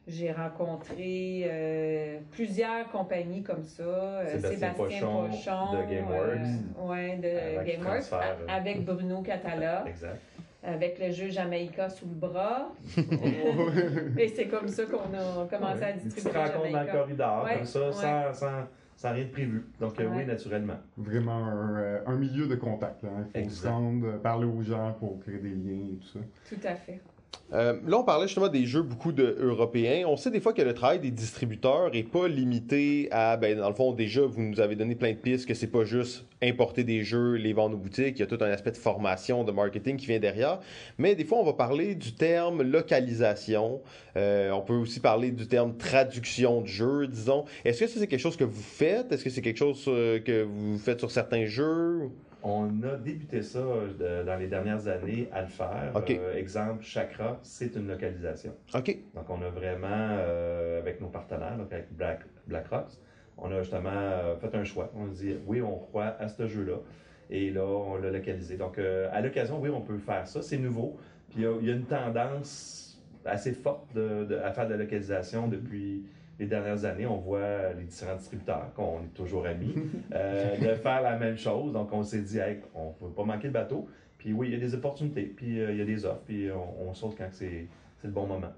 J'ai rencontré euh, plusieurs compagnies comme ça. Euh, Sébastien Pochon de GameWorks. euh, ouais, de Avec GameWorks. A- Avec Bruno Catala. Exact. avec le jeu Jamaïca sous le bras. Et c'est comme ça qu'on a commencé à Une petite distribuer rencontre dans le corridor, Ouais, comme ça, ouais. sans, sans, sans rien de prévu. Donc, euh, Ouais. oui, naturellement. Vraiment un, un milieu de contact. là, hein. Il faut se rendre, parler aux gens pour créer des liens et tout ça. Tout à fait. Euh, là, on parlait justement des jeux beaucoup de européens. On sait des fois que le travail des distributeurs est pas limité à, ben, dans le fond, déjà, vous nous avez donné plein de pistes que c'est pas juste importer des jeux, les vendre aux boutiques. Il y a tout un aspect de formation, de marketing qui vient derrière. Mais des fois, on va parler du terme localisation. Euh, on peut aussi parler du terme traduction de jeu, disons. Est-ce que ça, c'est quelque chose que vous faites? Est-ce que c'est quelque chose euh, que vous faites sur certains jeux? On a débuté ça dans les dernières années à le faire. Ok. Euh, exemple, Chakra, c'est une localisation. OK. Donc, on a vraiment, euh, avec nos partenaires, donc avec Black, BlackRock, on a justement euh, fait un choix. On a dit, oui, on croit à ce jeu-là. Et là, on l'a localisé. Donc, à l'occasion, oui, on peut faire ça. C'est nouveau. Puis, il y a- il y, a une tendance assez forte de- de- à faire de la localisation depuis les dernières années. On voit les différents distributeurs, qu'on est toujours amis, euh, de faire la même chose. Donc, on s'est dit, hey, on ne peut pas manquer le bateau. Puis, oui, il y a des opportunités. Puis, euh, il y a des offres. Puis, on, on saute quand c'est le bon moment.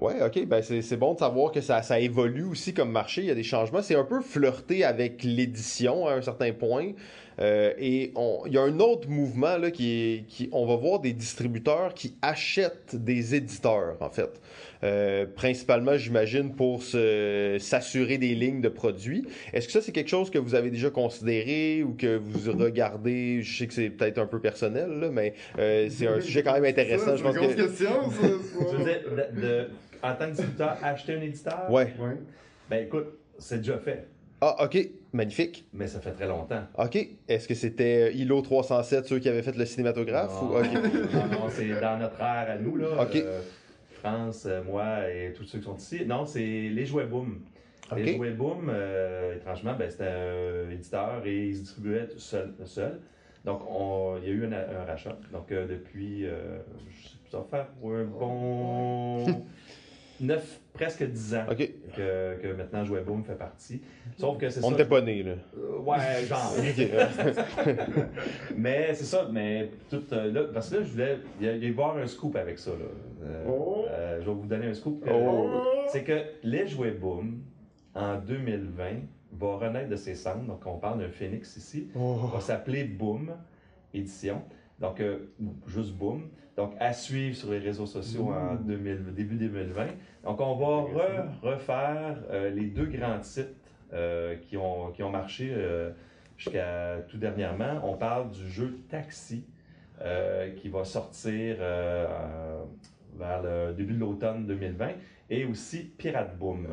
Ouais, ok, ben c'est bon de savoir que ça, ça évolue aussi comme marché, il y a des changements. C'est un peu flirté avec l'édition à un certain point. Euh, et on- il y a un autre mouvement là qui est, qui, on va voir des distributeurs qui achètent des éditeurs en fait, Euh, principalement j'imagine pour s'assurer des lignes de produits. Est-ce que ça c'est quelque chose que vous avez déjà considéré ou que vous regardez? Je sais que c'est peut-être un peu personnel là, mais euh, c'est un sujet quand même intéressant. Ça, Je c'est pense une grosse que question, ça. Tu veux dire, de- de- en tant que distributeur, acheter un éditeur? ouais. Ouais. Ben écoute, c'est déjà fait, Ah ok, magnifique. mais ça fait très longtemps. OK. Est-ce que c'était euh, ILO 307, ceux qui avaient fait le cinématographe? Non, Ou... Non, non, c'est dans notre ère à nous, là. Ok. Euh, France, euh, moi et tous ceux qui sont ici. Non, c'est les jouets Boom. Les Ok. jouets Boom, euh, étrangement, ben, c'était un éditeur et ils se distribuaient tout seul. seul. Donc, on- il y a eu un, un rachat. Donc, euh, depuis, je sais pas, ça va faire un bon 9, presque 10 ans que, que maintenant Jouet Boom fait partie. Sauf que c'est On n'était pas nés, là. Euh, ouais, genre. Mais c'est ça, mais tout, euh, là, parce que là, je voulais il y a- y avoir un scoop avec ça. Là. Euh, Oh. euh, je vais vous donner un scoop. Oh. C'est que les jouets Boom, en 2020, va renaître de ses cendres. Donc, on parle d'un phénix ici. Oh. va s'appeler Boom Édition. Donc, euh, juste Boom. Donc, à suivre sur les réseaux sociaux en 2000 début 2020. Donc, on va re- refaire euh, les deux grands titres euh, qui, ont, qui ont marché euh, jusqu'à tout dernièrement. On parle du jeu Taxi qui va sortir vers le début de l'automne 2020 et aussi Pirate Boom.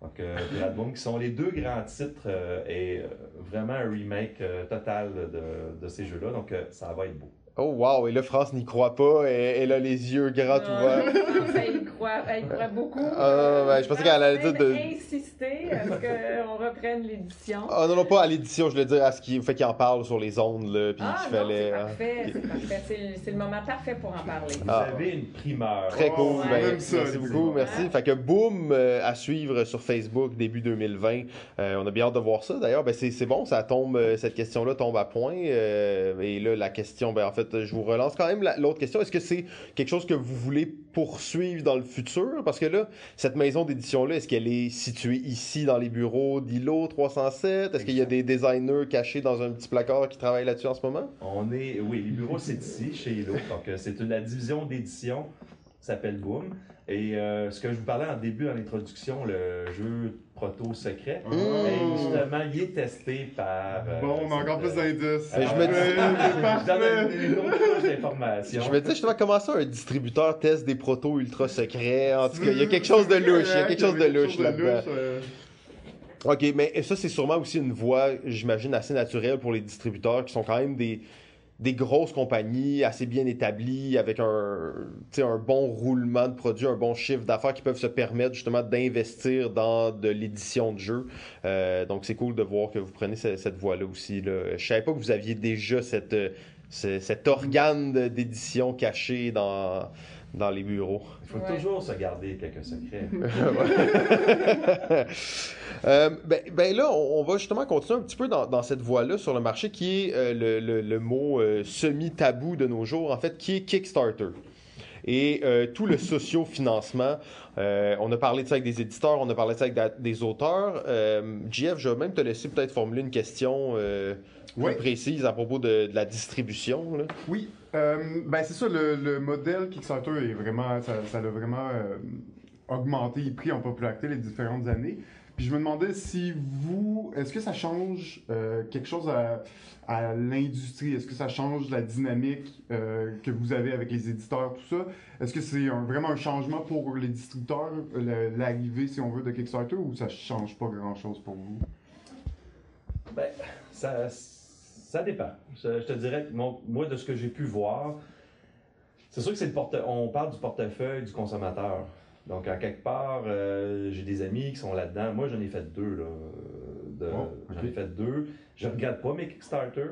Donc, Pirate Boom, qui sont les deux grands titres et vraiment un remake total de, de ces jeux-là. Donc, ça va être beau. Oh, wow. Et là, France n'y croit pas. Et, elle a les yeux grands Non, ouverts. Ça, il croit, elle y croit beaucoup. Ah, ouais, je pensais qu'elle allait dire de- insister à ce qu'on reprenne l'édition. Ah non, non, pas à l'édition, je voulais dire à ce qui fait qu'il en parle sur les ondes, là, puis Ah qu'il non, fallait... c'est hein. parfait, c'est parfait. C'est- le moment parfait pour en parler. Vous Ah. avez une primeur. Très Oh, cool. Ben, ça, merci les beaucoup, merci. Fait que boom, euh, à suivre sur Facebook début 2020. Euh, on a bien hâte de voir ça. D'ailleurs, ben, c'est c'est bon, ça tombe, euh, cette question-là tombe à point. Euh, et là, la question, ben, en fait, je vous relance quand même la- l'autre question. Est-ce que c'est quelque chose que vous voulez poursuivre dans le futur? Parce que là, cette maison d'édition-là, est-ce qu'elle est située ici dans les bureaux d'ILO 307? Est-ce qu'il y a des designers cachés dans un petit placard qui travaillent là-dessus en ce moment? On est, oui, les bureaux, c'est ici, chez Elo. Donc, euh, c'est la division d'édition s'appelle Boom. Et euh, ce que je vous parlais en début, en introduction, le jeu proto secret, ben, justement, il est testé par. euh, Bon, on a encore plus euh, d'indices. Je me dis- Parfait, Je d'informations. Me disais justement comment ça un distributeur teste des protos ultra secrets? En tout cas, il y a quelque chose de louche. Il y a quelque chose de louche là-dedans. OK, mais ça, c'est sûrement aussi une voie, j'imagine, assez naturelle pour les distributeurs qui sont quand même des, des grosses compagnies assez bien établies, avec un, un bon roulement de produits, un bon chiffre d'affaires qui peuvent se permettre justement d'investir dans de l'édition de jeux. Euh, donc c'est cool de voir que vous prenez cette, voie-là aussi. Là. Je savais pas que vous aviez déjà cette, cet organe d'édition caché dans, dans les bureaux. Il faut toujours se garder quelques secrets. euh, ben, ben, là, on, va justement continuer un petit peu dans, dans cette voie-là sur le marché qui est euh, le, le, le, mot euh, semi-tabou de nos jours, en fait, qui est Kickstarter. Et euh, tout le socio-financement, on a parlé de ça avec des éditeurs, on a parlé de ça avec des auteurs. JF, je vais même te laisser peut-être formuler une question plus précise à propos de, de la distribution. Là. Oui, euh, ben c'est ça, le, le, modèle Kickstarter est vraiment, ça, ça a vraiment euh, augmenté, pris en popularité les différentes années. Puis je me demandais si vous, est-ce que ça change euh, quelque chose à, l'industrie? Est-ce que ça change la dynamique euh, que vous avez avec les éditeurs, tout ça? Est-ce que c'est vraiment un changement pour les distributeurs, l'arrivée, si on veut, de Kickstarter, ou ça change pas grand-chose pour vous? Ben, ça ça dépend. Je, te dirais, moi, de ce que j'ai pu voir, c'est sûr que c'est le porte on parle du portefeuille du consommateur. Donc, à quelque part, euh, j'ai des amis qui sont là-dedans. Moi, j'en ai fait deux. Là, de, oh, J'en ai fait deux. Je regarde pas mes Kickstarter,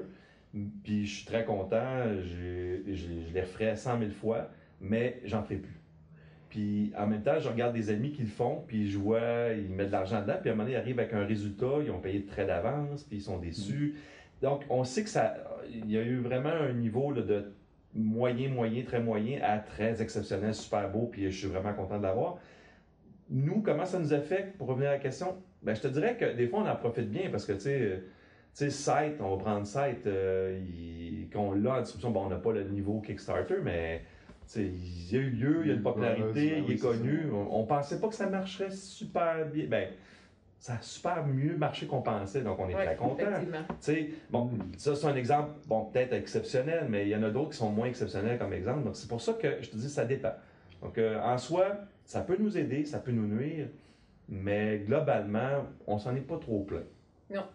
puis je suis très content. je les referai 100 000 fois, mais j'en ferai plus. Puis en même temps, je regarde des amis qui le font, puis je vois, ils mettent de l'argent dedans, puis à un moment donné, ils arrivent avec un résultat, ils ont payé de très d'avance, puis ils sont déçus. Donc, on sait que ça, il y a eu vraiment un niveau de moyen, moyen, très moyen à très exceptionnel, super beau, puis je suis vraiment content de l'avoir. Nous, comment ça nous affecte, pour revenir à la question? Ben, je te dirais que des fois, on en profite bien parce que, tu sais, tu sais, site, on va prendre site, euh, quand on l'a en distribution, bon, on n'a pas le niveau Kickstarter, mais il y a eu lieu, il y a une popularité, il est connu. On, ne pensait pas que ça marcherait super bien. Ben, ça a super mieux marché qu'on pensait, donc on est très content. Bon, ça c'est un exemple, bon, peut-être exceptionnel, mais il y en a d'autres qui sont moins exceptionnels comme exemple. Donc c'est pour ça que je te dis, ça dépend. Donc euh, en soi, ça peut nous aider, ça peut nous nuire, mais globalement, on s'en est pas trop plein. Non,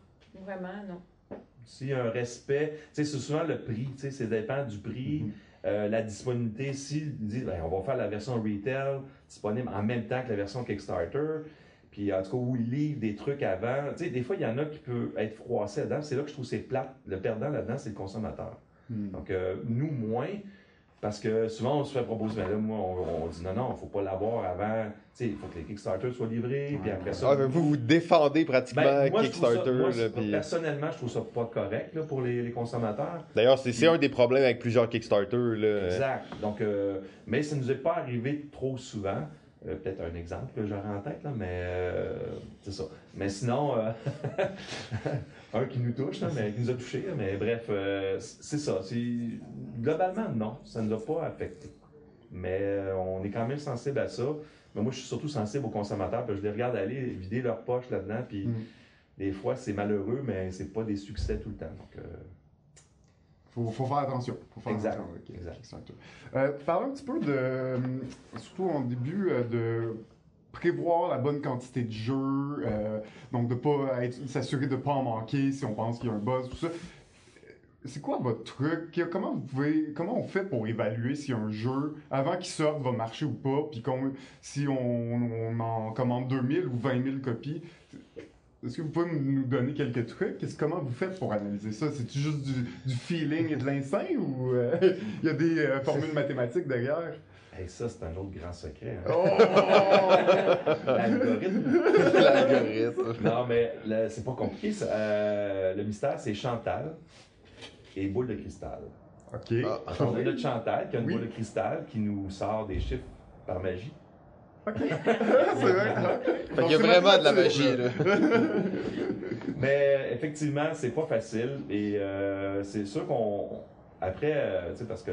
vraiment, non. S'il y a un respect, tu sais, c'est souvent le prix, tu sais, ça dépend du prix. Mm-hmm. Euh, la disponibilité, s'ils disent, ben, on va faire la version retail disponible en même temps que la version Kickstarter, puis en tout cas, où ils livrent des trucs avant. Tu sais, des fois, il y en a qui peuvent être froissés là-dedans. C'est là que je trouve c'est plate. Le perdant là-dedans, c'est le consommateur. Hmm. Donc, euh, nous, moins, parce que souvent, on se fait proposer, mais là, moi, on, dit non, non, il ne faut pas l'avoir avant. Tu sais, il faut que les Kickstarter soient livrés, puis après ça. Ah, vous, vous défendez pratiquement ben, Kickstarter. moi, Personnellement, je trouve ça pas correct là, pour les, les consommateurs. D'ailleurs, c'est un des problèmes avec plusieurs Kickstarter. Là. Exact. Donc, euh, mais ça ne nous est pas arrivé trop souvent. Euh, peut-être un exemple que j'aurais en tête, là, mais euh, c'est ça. Mais sinon, euh, un qui nous touche, mais qui nous a touchés, mais bref, c'est ça. Globalement, non, ça ne nous a pas affecté. Mais on est quand même sensible à ça. Mais moi, je suis surtout sensible aux consommateurs, je les regarde aller vider leur poche là-dedans, puis mm. des fois, c'est malheureux, mais c'est pas des succès tout le temps. Donc, faut, faut faire attention. Faut faire exact. attention. Exact. Euh, un petit peu de, euh, surtout en début, euh, de prévoir la bonne quantité de jeux, euh, donc de pas s'assurer de pas en manquer si on pense qu'il y a un buzz, tout ça. C'est quoi votre truc? Comment vous pouvez, comment on fait pour évaluer si un jeu, avant qu'il sorte, va marcher ou pas, puis si on, on, en commande 2000 ou 20 000 copies? Est-ce que vous pouvez nous donner quelques trucs? Comment vous faites pour analyser ça? C'est juste du, feeling et de l'instinct ou euh, il y a des euh, formules mathématiques derrière? Et ça, c'est un autre grand secret. Hein. Oh! L'algorithme. L'algorithme. Non, mais c'est pas compliqué. Euh, le mystère, c'est Chantal et boule de cristal. OK. Ah. On a notre Chantal qui a une boule de cristal qui nous sort des chiffres par magie. c'est vrai. Il y a vraiment de la magie, là. Mais effectivement, c'est pas facile. Et euh, c'est sûr qu'on. Après, euh, tu sais, parce que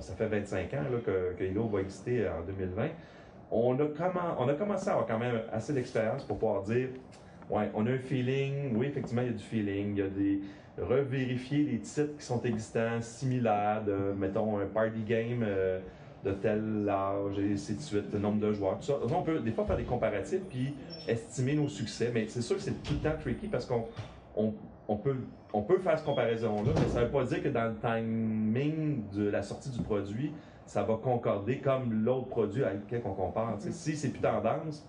ça fait 25 ans là, que, que va exister en 2020, on a, comment, on a commencé à avoir quand même assez d'expérience pour pouvoir dire ouais, on a un feeling, oui, effectivement, il y a du feeling, il y a des. revérifier les titres qui sont existants, similaires, de, mettons, un party game. Euh, de tel âge et ainsi de suite, le nombre de joueurs, tout ça. on peut des fois faire des comparatifs puis estimer nos succès, mais c'est sûr que c'est tout le temps tricky parce qu'on on, peut, on peut faire cette comparaison-là, mais ça ne veut pas dire que dans le timing de la sortie du produit, ça va concorder comme l'autre produit avec lequel on compare. Si c'est plus tendance,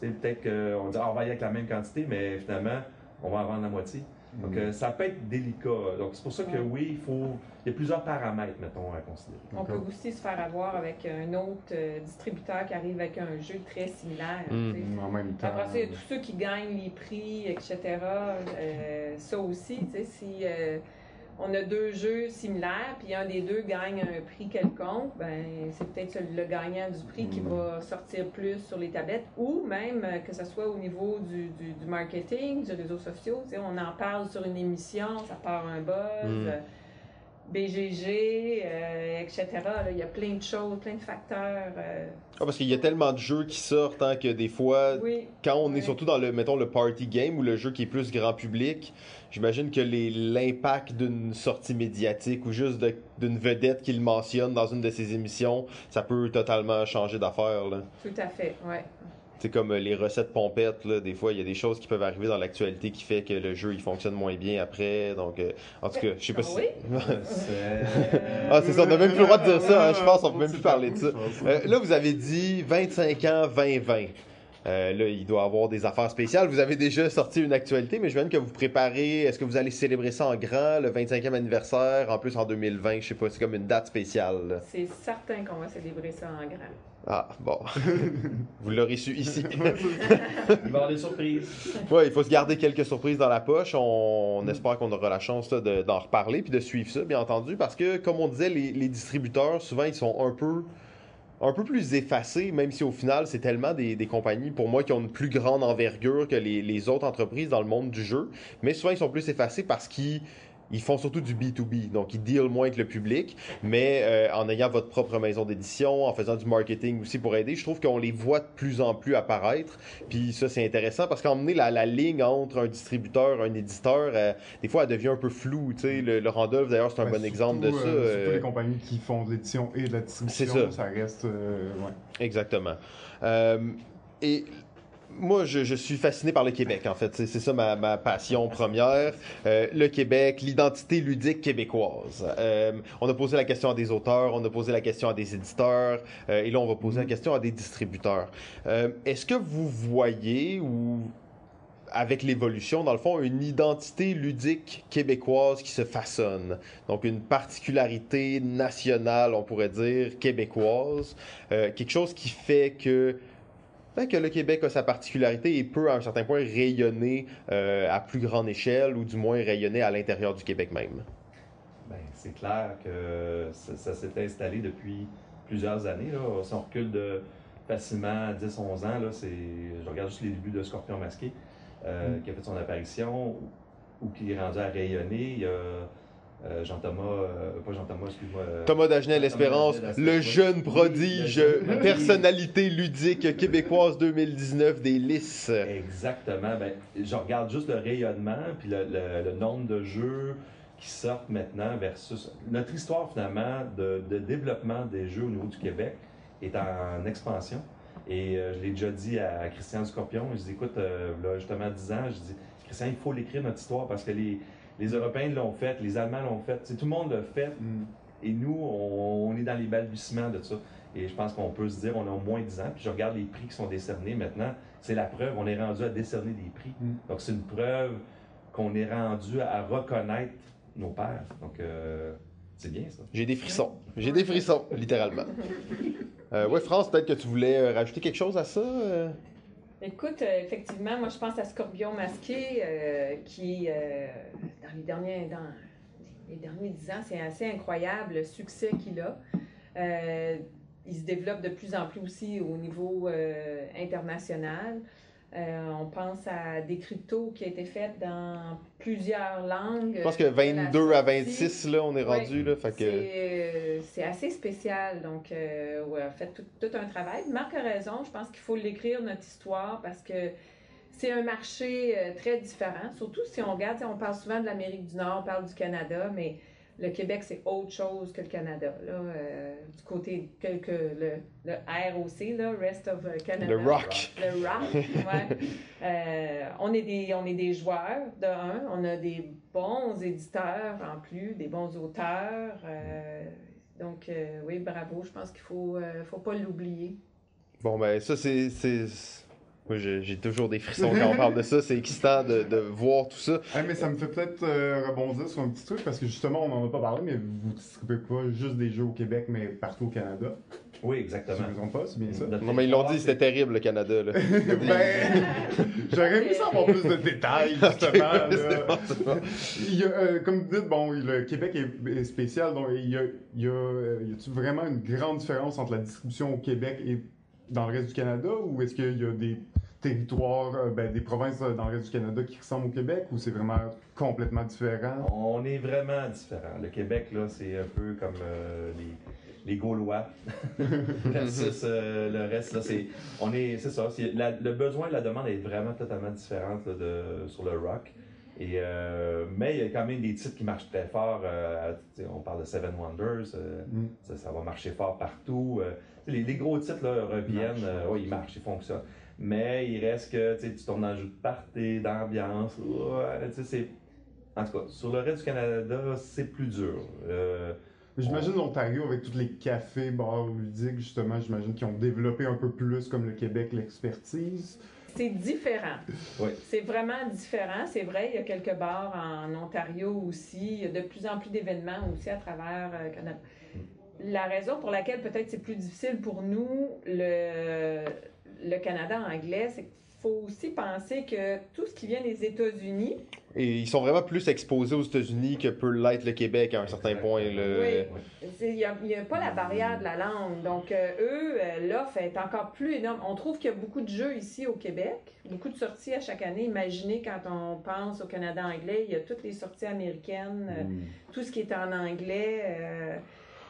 peut-être qu'on dit ah, on va y aller avec la même quantité, mais finalement, on va en vendre la moitié. Donc, euh, ça peut être délicat. Donc, c'est pour ça que oui, il faut. Il y a plusieurs paramètres, mettons, à considérer. On peut aussi se faire avoir avec un autre euh, distributeur qui arrive avec un jeu très similaire. Mm. En même temps. Après ça, il y a tous ceux qui gagnent les prix, etc. Euh, ça aussi, tu sais, si euh, on a deux jeux similaires, puis un des deux gagne un prix quelconque, ben c'est peut-être le gagnant du prix qui Mm. va sortir plus sur les tablettes, ou même euh, que ce soit au niveau du, du, du marketing, des réseaux sociaux. On en parle sur une émission, ça part un buzz. Mm. Euh, BGG, euh, etc. là, Il y a plein de choses, plein de facteurs. euh, Ah, parce qu'il y a tellement de jeux qui sortent hein, que des fois, oui, quand on est surtout dans le, mettons, le party game ou le jeu qui est plus grand public, j'imagine que les- l'impact d'une sortie médiatique ou juste d'une vedette qu'il mentionne dans une de ses émissions, ça peut totalement changer d'affaire. tout à fait, ouais. C'est comme euh, les recettes pompettes, là, des fois, il y a des choses qui peuvent arriver dans l'actualité qui fait que le jeu il fonctionne moins bien après. Donc, euh, en tout cas, je sais pas Ah si. oui? C'est- Ah, c'est ça, on a même plus le droit de dire ça, hein, je pense, on peut même plus parler de ça. Euh, là, vous avez dit 25 ans, 2020. Euh, là, il doit y avoir des affaires spéciales. Vous avez déjà sorti une actualité, mais je viens que vous préparez. Est-ce que vous allez célébrer ça en grand, le 25e anniversaire, en plus en 2020? Je sais pas, c'est comme une date spéciale. C'est certain qu'on va célébrer ça en grand. Ah, bon. vous l'aurez su ici. Il va y avoir des surprises. Ouais, il faut se garder quelques surprises dans la poche. On, on espère qu'on aura la chance de- d'en reparler puis de suivre ça, bien entendu, parce que, comme on disait, les, les distributeurs, souvent, ils sont un peu, un peu plus effacés, même si au final, c'est tellement des, des compagnies, pour moi, qui ont une plus grande envergure que les, les autres entreprises dans le monde du jeu. Mais souvent, ils sont plus effacés parce qu'ils ils font surtout du B2B, donc ils dealent moins avec le public, mais euh, en ayant votre propre maison d'édition, en faisant du marketing aussi pour aider, je trouve qu'on les voit de plus en plus apparaître. Puis ça, c'est intéressant parce qu'emmener la, la ligne entre un distributeur, un éditeur, euh, des fois, elle devient un peu floue. tu sais. Le, le Randolph, d'ailleurs, c'est un bon surtout, exemple de ça. euh, surtout euh, les compagnies qui font de l'édition et de la distribution, ça. ça. reste. ouais. Exactement. Et moi, je, suis fasciné par le Québec, en fait. C'est ça ma, passion première. Euh, le Québec, l'identité ludique québécoise. Euh, on a posé la question à des auteurs, on a posé la question à des éditeurs, euh, et là, on va poser la question à des distributeurs. Est-ce que vous voyez ou avec l'évolution, dans le fond, une identité ludique québécoise qui se façonne? Donc, une particularité nationale, on pourrait dire, québécoise. Quelque chose qui fait que, ben, que le Québec a sa particularité et peut, à un certain point, rayonner euh, à plus grande échelle ou du moins rayonner à l'intérieur du Québec même. Ben, c'est clair que ça, ça s'est installé depuis plusieurs années. Là. Si on recule de facilement 10-11 ans, là, c'est, je regarde juste les débuts de Scorpion Masqué, euh, qui a fait son apparition, ou, ou qui est rendu à rayonner. Il y a euh, Jean-Thomas, euh, pas Jean-Thomas, excuse-moi. euh, Thomas Dagenet-L'Espérance, Thomas le Dagenet-L'Espérance, jeune oui. prodige, Oui, le jeune personnalité ludique québécoise 2019 des Lys. Exactement. Ben, je regarde juste le rayonnement, puis le, le- le nombre de jeux qui sortent maintenant versus notre histoire finalement de, de développement des jeux au niveau du Québec est en expansion. Et euh, je l'ai déjà dit à Christian Scorpion. Je dis écoute, là, justement 10 ans, je dis Christian, il faut l'écrire notre histoire parce que les, les Européens l'ont fait, les Allemands l'ont fait, tout le monde l'a fait. Mm. Et nous, on, on est dans les balbutiements de ça. Et je pense qu'on peut se dire, on a au moins 10 ans. Puis je regarde les prix qui sont décernés maintenant. C'est la preuve, on est rendu à décerner des prix. Mm. Donc c'est une preuve qu'on est rendu à reconnaître nos pères. Donc euh, c'est bien ça. J'ai des frissons. J'ai des frissons, littéralement. Euh, ouais, France, peut-être que tu voulais euh, rajouter quelque chose à ça? euh? Écoute, euh, effectivement, moi je pense à Scorpion Masqué, euh, qui, euh, dans les derniers, dans les derniers 10 ans, c'est assez incroyable le succès qu'il a. Il se développe de plus en plus aussi au niveau international. Euh, on pense à des cryptos qui a été fait dans plusieurs langues. Je pense que de la 22 à sortie. 26, là, on est rendu, que... C'est euh, c'est assez spécial. Donc, euh, ouais, fait tout, tout un travail. Marc a raison. Je pense qu'il faut l'écrire, notre histoire, parce que c'est un marché euh, très différent. Surtout si on regarde, on parle souvent de l'Amérique du Nord, on parle du Canada, mais le Québec, c'est autre chose que le Canada. Là, euh, du côté que, que le, le ROC, là, Rest of Canada. Le rock. Le rock, ouais. Euh, on, est des, on est des joueurs, de un. On a des bons éditeurs en plus, des bons auteurs. euh, donc, euh, oui, bravo. Je pense qu'il faut, euh, faut pas l'oublier. Bon, ben, ça, c'est. Moi, j'ai toujours des frissons quand on parle de ça. C'est excitant de, de voir tout ça. Ah, mais ça me fait peut-être euh, rebondir sur un petit truc parce que justement, on n'en a pas parlé, mais vous ne distribuez pas juste des jeux au Québec, mais partout au Canada. Oui, Si exactement. je ne me pas, c'est bien ça. Notre Non, mais ils l'ont dit, c'était terrible, le Canada. Là. ben, j'aurais aimé savoir plus de détails, justement. là. Il y a, euh, comme vous dites, bon, le Québec est, est spécial, donc il y a, il y a, euh, y a-t-il vraiment une grande différence entre la distribution au Québec et dans le reste du Canada, ou est-ce qu'il y a des territoires, euh, ben, des provinces euh, dans le reste du Canada qui ressemblent au Québec, ou c'est vraiment complètement différent? On est vraiment différent. Le Québec, là, c'est un peu comme euh, les, les Gaulois. Versus euh, le reste, là, c'est. On est. C'est ça. c'est- la- le besoin et la demande est vraiment totalement différente là, de, sur le rock. Et, euh, mais il y a quand même des titres qui marchent très fort. euh, on parle de Seven Wonders. euh, Mm. ça, ça va marcher fort partout. Les, les gros titres là, reviennent. Euh, ouais, ils marchent, ils fonctionnent. Mais il reste que tu sais, tu tournes dans le jeu de party, d'ambiance. Ouais, c'est. En tout cas, sur le reste du Canada, c'est plus dur. Euh, J'imagine l'Ontario, avec tous les cafés, bars ludiques, justement, j'imagine qu'ils ont développé un peu plus, comme le Québec, l'expertise. C'est différent. Oui. C'est vraiment différent. C'est vrai, il y a quelques bars en Ontario aussi. Il y a de plus en plus d'événements aussi à travers euh, Canada. La raison pour laquelle peut-être c'est plus difficile pour nous, le, le Canada anglais, c'est qu'il faut aussi penser que tout ce qui vient des États-Unis, Et ils sont vraiment plus exposés aux États-Unis que peut l'être le Québec à un certain point. le- Oui. c'est- il n'y a, il y a pas la barrière de la langue. Donc, euh, eux, euh, l'offre est encore plus énorme. On trouve qu'il y a beaucoup de jeux ici au Québec, beaucoup de sorties à chaque année. Imaginez quand on pense au Canada anglais, il y a toutes les sorties américaines, euh, tout ce qui est en anglais.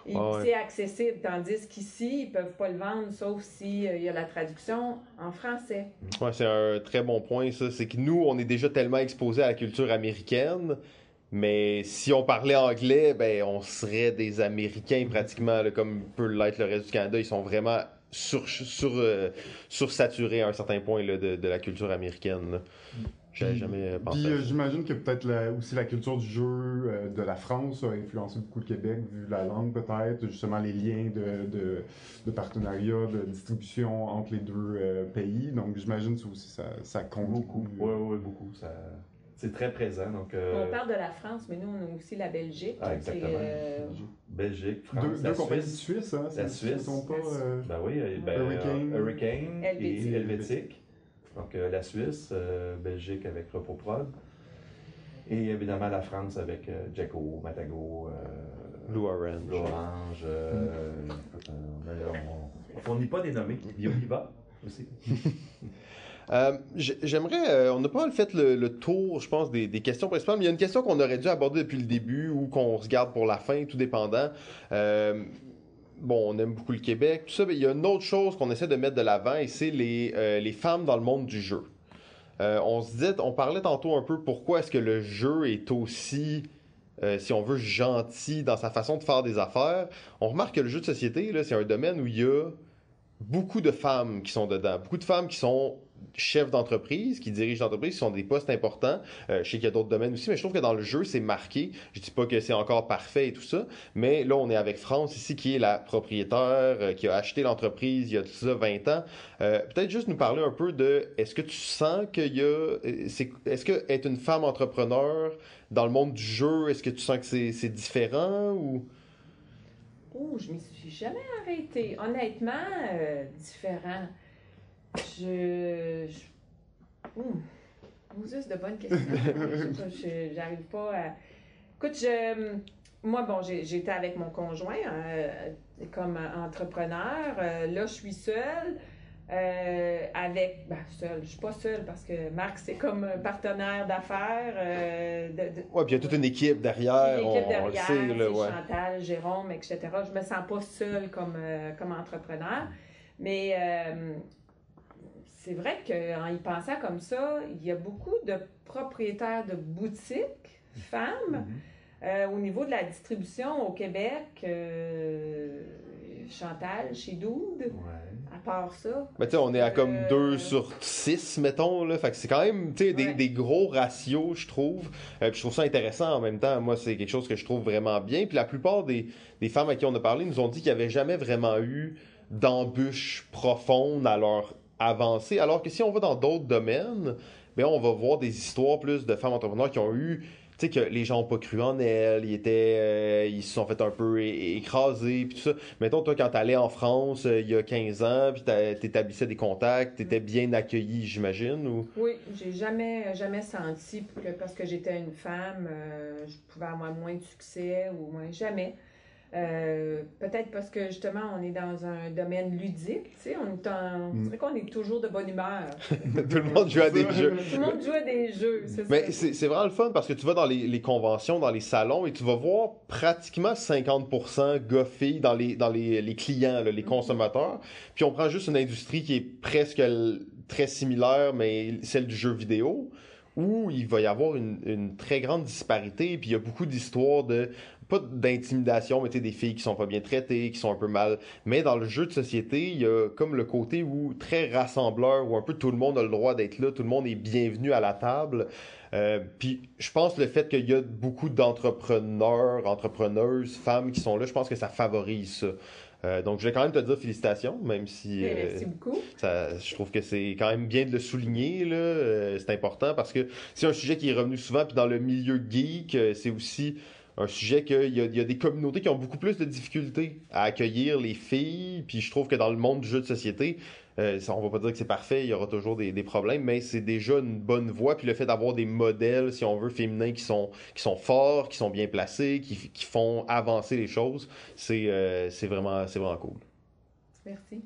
Euh, et Ah ouais. c'est accessible, tandis qu'ici, ils peuvent pas le vendre, sauf s'il y a la traduction en français. Ouais, c'est un très bon point, ça. C'est que nous, on est déjà tellement exposés à la culture américaine, mais si on parlait anglais, ben, on serait des Américains pratiquement, là, comme peut l'être le reste du Canada. Ils sont vraiment sur, sur, euh, sursaturés à un certain point là, de, de la culture américaine. là. J'avais Puis- jamais euh, pensé. Puis euh, ça. j'imagine que peut-être la- aussi la culture du jeu euh, de la France a influencé beaucoup le Québec, vu la langue peut-être, justement les liens de, de, de partenariat, de distribution entre les deux euh, pays. Donc j'imagine que ça aussi ça, ça compte beaucoup. Oui, oui, beaucoup. Ça... C'est très présent. Donc, euh, On parle de la France, mais nous, on a aussi la Belgique. Ah, exactement. euh, Belgique, France, Deux, la deux compagnies Suisse. suisses, hein, La Suisse. trompe pas. euh, Ben oui, ben, Hurricane. Hurricane Helvétique. et Helvétique. Donc euh, la Suisse, euh, Belgique avec Repoprod. Et évidemment la France avec euh, Jacko, Matago, euh, Blue Orange. Blue Orange. euh, euh, on ne fournit pas des nommés. Viva aussi. Euh, J'aimerais, euh, on n'a pas mal fait le, le tour, je pense, des, des questions principales, mais il y a une question qu'on aurait dû aborder depuis le début ou qu'on se garde pour la fin, tout dépendant. Euh, bon, on aime beaucoup le Québec, tout ça, mais il y a une autre chose qu'on essaie de mettre de l'avant et c'est les, euh, les femmes dans le monde du jeu. Euh, on se dit, on parlait tantôt un peu pourquoi est-ce que le jeu est aussi, euh, si on veut, gentil dans sa façon de faire des affaires. On remarque que le jeu de société, là, c'est un domaine où il y a beaucoup de femmes qui sont dedans, beaucoup de femmes qui sont chefs d'entreprise, qui dirigent l'entreprise, qui sont des postes importants. Euh, je sais qu'il y a d'autres domaines aussi, mais je trouve que dans le jeu, c'est marqué. Je dis pas que c'est encore parfait et tout ça, mais là, on est avec France ici, qui est la propriétaire, euh, qui a acheté l'entreprise il y a tout ça 20 ans. Euh, Peut-être juste nous parler un peu de, est-ce que tu sens qu'il y a, est-ce que être une femme entrepreneur dans le monde du jeu, est-ce que tu sens que c'est différent ou... Oh, je m'y suis jamais arrêtée. Honnêtement, différent. Je. je... Ouh. Moses, de bonnes questions. J'arrive pas à. Écoute, je. Moi, bon, j'étais avec mon conjoint euh, comme entrepreneur. Euh, là, je suis seule. euh, avec. Ben, seule. Je suis pas seule parce que Marc, c'est comme un partenaire d'affaires. Ouais, puis il y a toute une équipe derrière, on, le sait, là, ouais. Chantal, Jérôme, etc. Je me sens pas seule comme, comme entrepreneur. Mais c'est vrai qu'en y pensant comme ça, il y a beaucoup de propriétaires de boutiques, femmes, Euh, au niveau de la distribution au Québec, euh, Chantal chez Doud, Ouais. à part ça. Mais tu sais, on est à comme Euh, 2 sur 6, mettons. Là. Fait que c'est quand même tu sais, des, Ouais. des gros ratios, je trouve. Euh, puis je trouve ça intéressant en même temps. Moi, c'est quelque chose que je trouve vraiment bien. Puis la plupart des, des femmes à qui on a parlé nous ont dit qu'il n'y avait jamais vraiment eu d'embûches profondes à leur Alors que si on va dans d'autres domaines, ben on va voir des histoires plus de femmes entrepreneurs qui ont eu tu sais que les gens n'ont pas cru en elles, ils étaient, euh, ils se sont fait un peu écraser, puis tout ça. Mettons, toi, quand t'allais en France euh, il y a 15 ans, puis t'établissais des contacts, t'étais bien accueilli, j'imagine, ou... Oui, j'ai jamais, jamais senti que parce que j'étais une femme, euh, je pouvais avoir moins de succès ou moins. Jamais. Euh, Peut-être parce que justement, on est dans un domaine ludique, tu sais, on est en- Mm. c'est vrai qu'on est toujours de bonne humeur. Tout le monde joue à des jeux. Tout le monde joue à des jeux, c'est Mais ça. c'est c'est vraiment le fun parce que tu vas dans les, les conventions, dans les salons et tu vas voir pratiquement 50% gars-filles dans, les, dans les, les clients, là, les Mhm. consommateurs. Puis on prend juste une industrie qui est presque très similaire, mais celle du jeu vidéo, où il va y avoir une, une très grande disparité. Puis il y a beaucoup d'histoires de pas d'intimidation, mais tu sais, des filles qui sont pas bien traitées, qui sont un peu mal. Mais dans le jeu de société, il y a comme le côté où très rassembleur, où un peu tout le monde a le droit d'être là, tout le monde est bienvenu à la table. Euh, puis je pense le fait qu'il y a beaucoup d'entrepreneurs, entrepreneuses, femmes qui sont là, je pense que ça favorise ça. Euh, donc je vais quand même te dire félicitations, même si euh, Merci beaucoup. ça, je trouve que c'est quand même bien de le souligner. là. Euh, c'est important parce que c'est un sujet qui est revenu souvent. Puis dans le milieu geek, c'est aussi un sujet qu'il y a, il y a des communautés qui ont beaucoup plus de difficultés à accueillir les filles. Puis je trouve que dans le monde du jeu de société, euh, ça, on va pas dire que c'est parfait, il y aura toujours des, des problèmes, mais c'est déjà une bonne voie. Puis le fait d'avoir des modèles, si on veut, féminins qui sont, qui sont forts, qui sont bien placés, qui, qui font avancer les choses, c'est euh, c'est vraiment, c'est vraiment cool. Merci.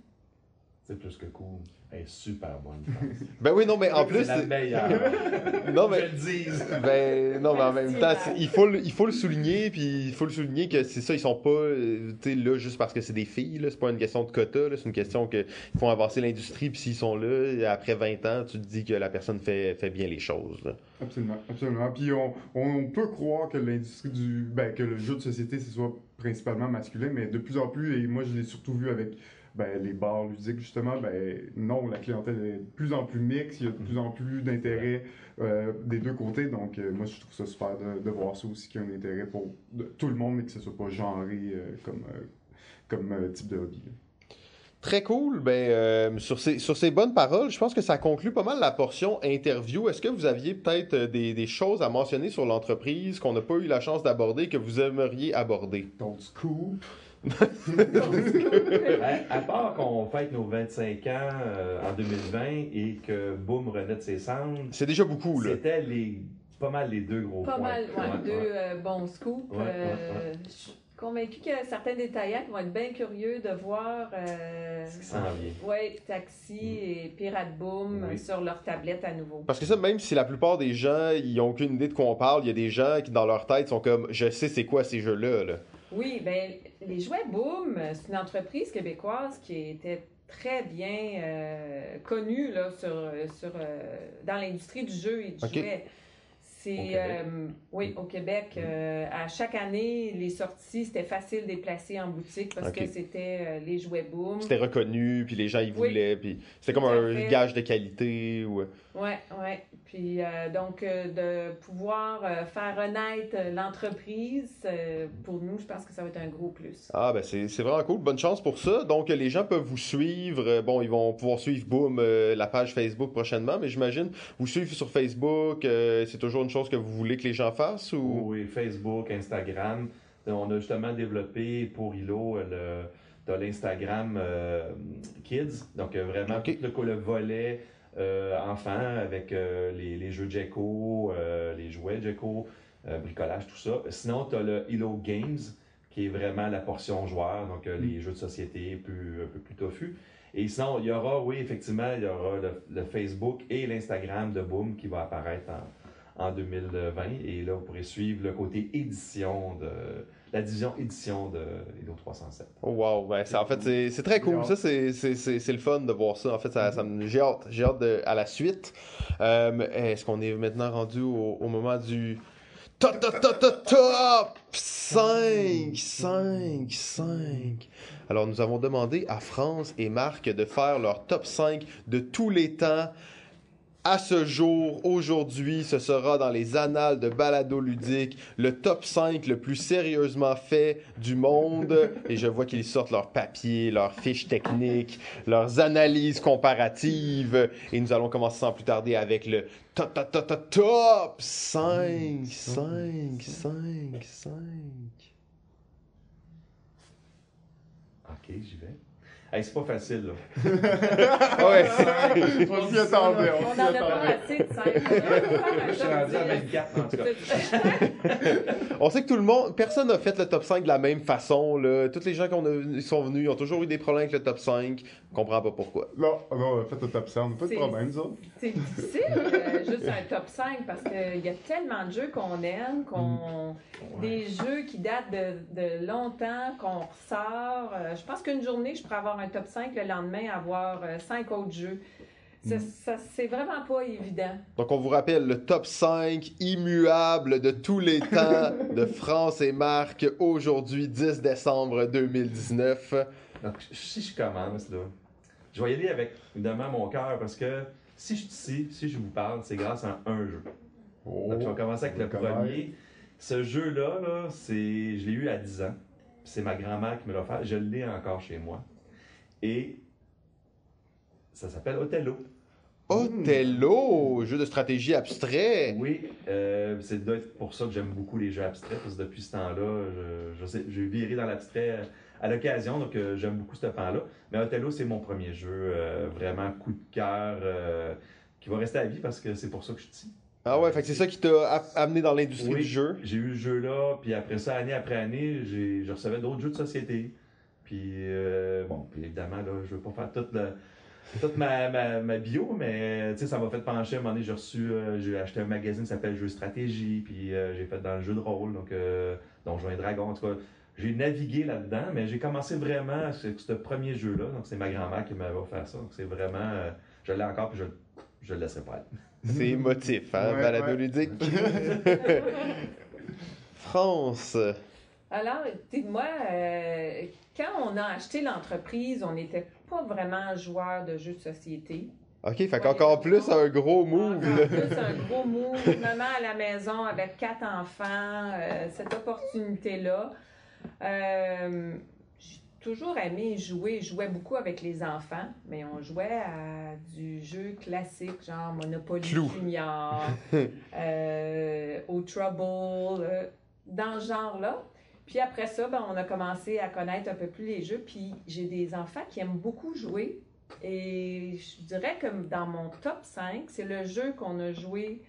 C'est plus que cool. Elle est super bonne. Ben oui, non, mais en plus. c'est la meilleure. Non, Je mais. le dise. Ben, non, mais en même temps, il faut, le- il faut le souligner, puis il faut le souligner que c'est ça, ils sont pas, euh, tu sais, là juste parce que c'est des filles, là, c'est pas une question de quota, là, c'est une question que ils font avancer l'industrie, puis s'ils sont là, après 20 ans, tu te dis que la personne fait, fait bien les choses, là. Absolument, absolument. Puis on, on peut croire que l'industrie du. Ben, que le jeu de société, ce soit principalement masculin, mais de plus en plus, et moi je l'ai surtout vu avec ben, les bars ludiques, justement, ben non, la clientèle est de plus en plus mixte, il y a de plus en plus d'intérêt euh, des deux côtés, donc euh, moi je trouve ça super de, de voir ça aussi qu'il y a un intérêt pour de- tout le monde, mais que ce soit pas genré euh, comme, comme type de hobby. là. Très cool. Ben, sur, ces, sur ces bonnes paroles, je pense que ça conclut pas mal la portion interview. Est-ce que vous aviez peut-être des, des choses à mentionner sur l'entreprise qu'on n'a pas eu la chance d'aborder, que vous aimeriez aborder? Donc, scoop. Ben, à part qu'on fête nos 25 ans euh, en 2020 et que Boom renaît de ses cendres, C'est déjà beaucoup, là. c'était les, pas mal les deux gros Pas points. mal, ouais, deux euh, bons scoops. Ouais, ouais, Euh, Je suis convaincue a certains détaillants qui vont être bien curieux de voir. Euh, Ce qui s'en vient. ouais, Taxi et Pirate Boom Oui. sur leur tablette à nouveau. Parce que ça, même si la plupart des gens, ils ont aucune idée de quoi on parle, il y a des gens qui, dans leur tête, sont comme, je sais c'est quoi ces jeux-là, là. Oui, ben les jouets Boom, c'est une entreprise québécoise qui était très bien euh, connue là, sur, sur, euh, dans l'industrie du jeu et du Ok. jouet. C'est euh, oui au Québec. euh, à chaque année, les sorties c'était facile de les placer en boutique parce que c'était les jouets Boom. C'était reconnu, puis les gens, ils Oui. voulaient, puis c'était comme un gage de qualité. Ou... Ouais, ouais. Puis euh, donc euh, de pouvoir euh, faire renaître l'entreprise, euh, pour nous, je pense que ça va être un gros plus. Ah, ben c'est c'est vraiment cool. Bonne chance pour ça. Donc, les gens peuvent vous suivre. Bon, ils vont pouvoir suivre, boum, euh, la page Facebook prochainement, mais j'imagine, vous suivre sur Facebook, euh, c'est toujours une chose que vous voulez que les gens fassent ou... Oui, Facebook, Instagram. On a justement développé pour Hilo le, l'Instagram euh, Kids. Donc, vraiment, tout le, le volet enfant avec euh, les, les jeux Jeko, euh, les jouets Jeko, euh, bricolage, tout ça. Sinon, tu as le Hilo Games qui est vraiment la portion joueur, donc euh, les jeux de société plus, un peu plus toffus. Et sinon, il y aura, oui, effectivement, il y aura le, le Facebook et l'Instagram de Boom qui va apparaître en, en 2020. Et là, vous pourrez suivre le côté édition de la division édition de Hilo 307. Oh wow, ben, ça, en fait, c'est très cool. C'est- le fun de voir ça. En fait, j'ai hâte. De- à la suite. Euh, Est-ce qu'on est maintenant rendu au, moment du top 5, 5, 5. Alors, nous avons demandé à France et Marc de faire leur top 5 de tous les temps. À ce jour, aujourd'hui, ce sera dans les annales de balado ludique le top 5 le plus sérieusement fait du monde. Et je vois qu'ils sortent leurs papiers, leurs fiches techniques, leurs analyses comparatives. Et nous allons commencer sans plus tarder avec le top, top, top, top, top 5, 5, 5, 5. Ok, j'y vais. Hey, c'est pas facile, là. Ouais. On s'y attendait, on On s'y a attendait. assez de cinq. Je suis rendu à 24, en tout cas. On sait que tout le monde, personne n'a fait le top 5 de la même façon. Là. Tous les gens qui sont venus ils ont toujours eu des problèmes avec le top 5. On comprend pas pourquoi. Non, non, faites le top 100, pas de C'est- problème, ça. C'est difficile, euh, juste un top 5, parce qu'il y a tellement de jeux qu'on aime, qu'on des jeux qui datent de, de longtemps, qu'on ressort. Euh, je pense qu'une journée, je pourrais avoir un top 5, le lendemain, avoir 5 autres jeux. Ça, ça- c'est vraiment pas évident. Donc, on vous rappelle le top 5 immuable de tous les temps de France et Marc aujourd'hui, 10 décembre 2019. Donc, si je commence, là, je vais y aller avec, évidemment, mon cœur, parce que si je suis ici, si je vous parle, c'est grâce à un jeu. Oh, Donc, je vais commencer avec le connaît. premier. Ce jeu-là, là, c'est, je l'ai eu à 10 ans. C'est ma grand-mère qui me l'a offert. Je l'ai encore chez moi. Et ça s'appelle Othello. Othello, jeu de stratégie abstrait. Oui, euh, c'est pour ça que j'aime beaucoup les jeux abstraits, parce que depuis ce temps-là, je, je j'ai viré dans l'abstrait à l'occasion, donc euh, j'aime beaucoup ce pan-là. Mais Othello, c'est mon premier jeu, euh, vraiment coup de cœur, qui va rester à vie parce que c'est pour ça que je suis ici. Ah ouais, fait c'est ça qui t'a amené dans l'industrie Oui. du jeu. J'ai eu ce jeu-là, puis après ça, année après année, j'ai, je recevais d'autres jeux de société. Puis, euh, bon, puis évidemment, là, je veux pas faire toute, la- toute ma, ma, ma bio, mais tu sais, ça m'a fait pencher. À un moment donné, j'ai reçu, euh, j'ai acheté un magazine qui s'appelle Jeux Stratégie, puis euh, j'ai fait dans le jeu de rôle, donc euh, Donjons et Dragons. En tout cas, j'ai navigué là-dedans, mais j'ai commencé vraiment avec ce premier jeu-là. Donc, c'est ma grand-mère qui m'avait offert ça. Donc, c'est vraiment, euh, je l'ai encore, puis je, je le laisserai pas être. C'est émotif, hein, Ouais, balado ouais. ludique. France. Alors, moi, euh, quand on a acheté l'entreprise, on n'était pas vraiment joueur de jeux de société. Ok, fait qu'encore plus un gros move. Encore plus un gros move. Maman à la maison avec quatre enfants, euh, cette opportunité-là. Euh, j'ai toujours aimé jouer. Je jouais beaucoup avec les enfants, mais on jouait à du jeu classique, genre Monopoly Clou. Junior, au Trouble, dans ce genre-là. Puis après ça, ben, on a commencé à connaître un peu plus les jeux. Puis j'ai des enfants qui aiment beaucoup jouer. Et je dirais que dans mon top 5, c'est le jeu qu'on a joué.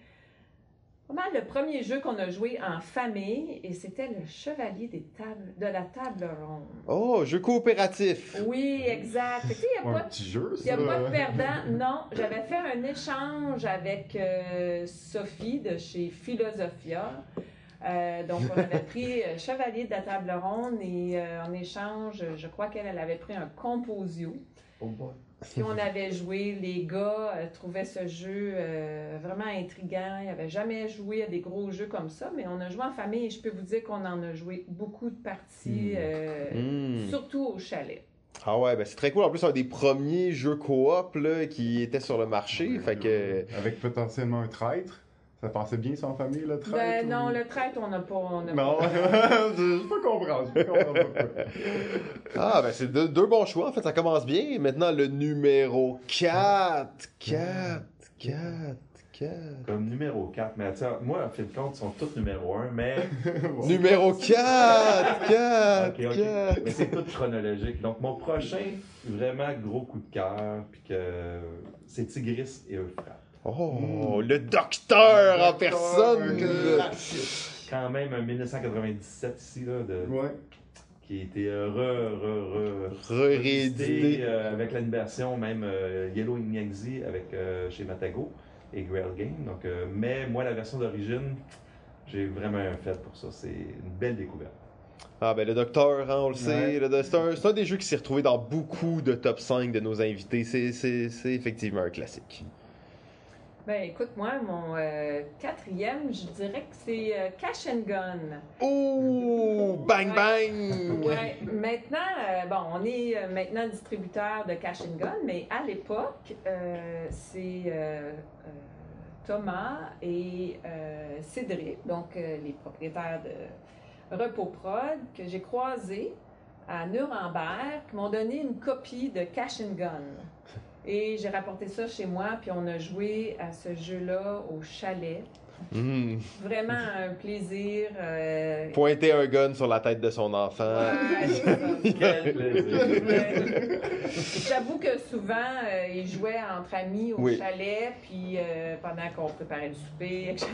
Pas mal le premier jeu qu'on a joué en famille. Et c'était le Chevalier des tables, de la table ronde. Oh, jeu coopératif. Oui, exact. Tu sais, il n'y a Un pas petit jeu, il n'y a pas de perdant. Non, j'avais fait un échange avec euh, Sophie de chez Philosophia. Euh, donc, on avait pris euh, Chevalier de la table ronde et euh, en échange, je crois qu'elle elle avait pris un Composio. Oh boy. Puis on avait joué, les gars euh, trouvaient ce jeu euh, vraiment intriguant. Ils n'avaient jamais joué à des gros jeux comme ça, mais on a joué en famille et je peux vous dire qu'on en a joué beaucoup de parties, Mm. euh, Hmm. surtout au chalet. Ah ouais, ben c'est très cool. En plus, c'est un des premiers jeux coop là, qui était sur le marché. Fait que. Avec potentiellement un traître. Ça passait bien sans famille, le traître? Ben ou- non, le traître, on n'a pas. On a Non, pas- je je peux comprendre. Je peux comprendre pourquoi. Ah, ben c'est deux, deux bons choix. En fait, ça commence bien. Maintenant, le numéro 4. 4, 4, 4. Comme numéro 4, mais tu sais, moi, en fin de compte, ils sont tous numéro 1, mais. Bon. Numéro 4, 4, Ok, ok. 4. Mais c'est tout chronologique. Donc, mon prochain, vraiment gros coup de cœur, puis que c'est Tigris et Euphrates. Oh, le docteur en personne. Quand même un 1997 ici, là, de, Ouais. qui a été euh, re, re, re, Réédité. euh, avec la version même euh, Yellow Ignaxi avec euh, chez Matago et Grail Game. Donc, euh, mais moi, la version d'origine, j'ai vraiment un fait pour ça. C'est une belle découverte. Ah ben le docteur, hein, on le sait, Ouais. c'est un, un des jeux qui s'est retrouvé dans beaucoup de top 5 de nos invités. C'est, c'est, c'est effectivement un classique. Ben écoute, moi, mon euh, quatrième, je dirais que c'est euh, Cash and Gun. Ouh! Bang bang! Ouais, maintenant, euh, bon, on est maintenant distributeur de Cash and Gun, mais à l'époque, c'est Thomas et Cédric, donc les propriétaires de Repos Prod, que j'ai croisés à Nuremberg, qui m'ont donné une copie de Cash and Gun. Et j'ai rapporté ça chez moi, puis on a joué à ce jeu-là au chalet. Hmm. Vraiment un plaisir. euh, Pointer un gun sur la tête de son enfant. ouais. J'avoue que souvent, euh, ils jouaient entre amis au Oui. chalet, puis euh, pendant qu'on préparait le souper, etc.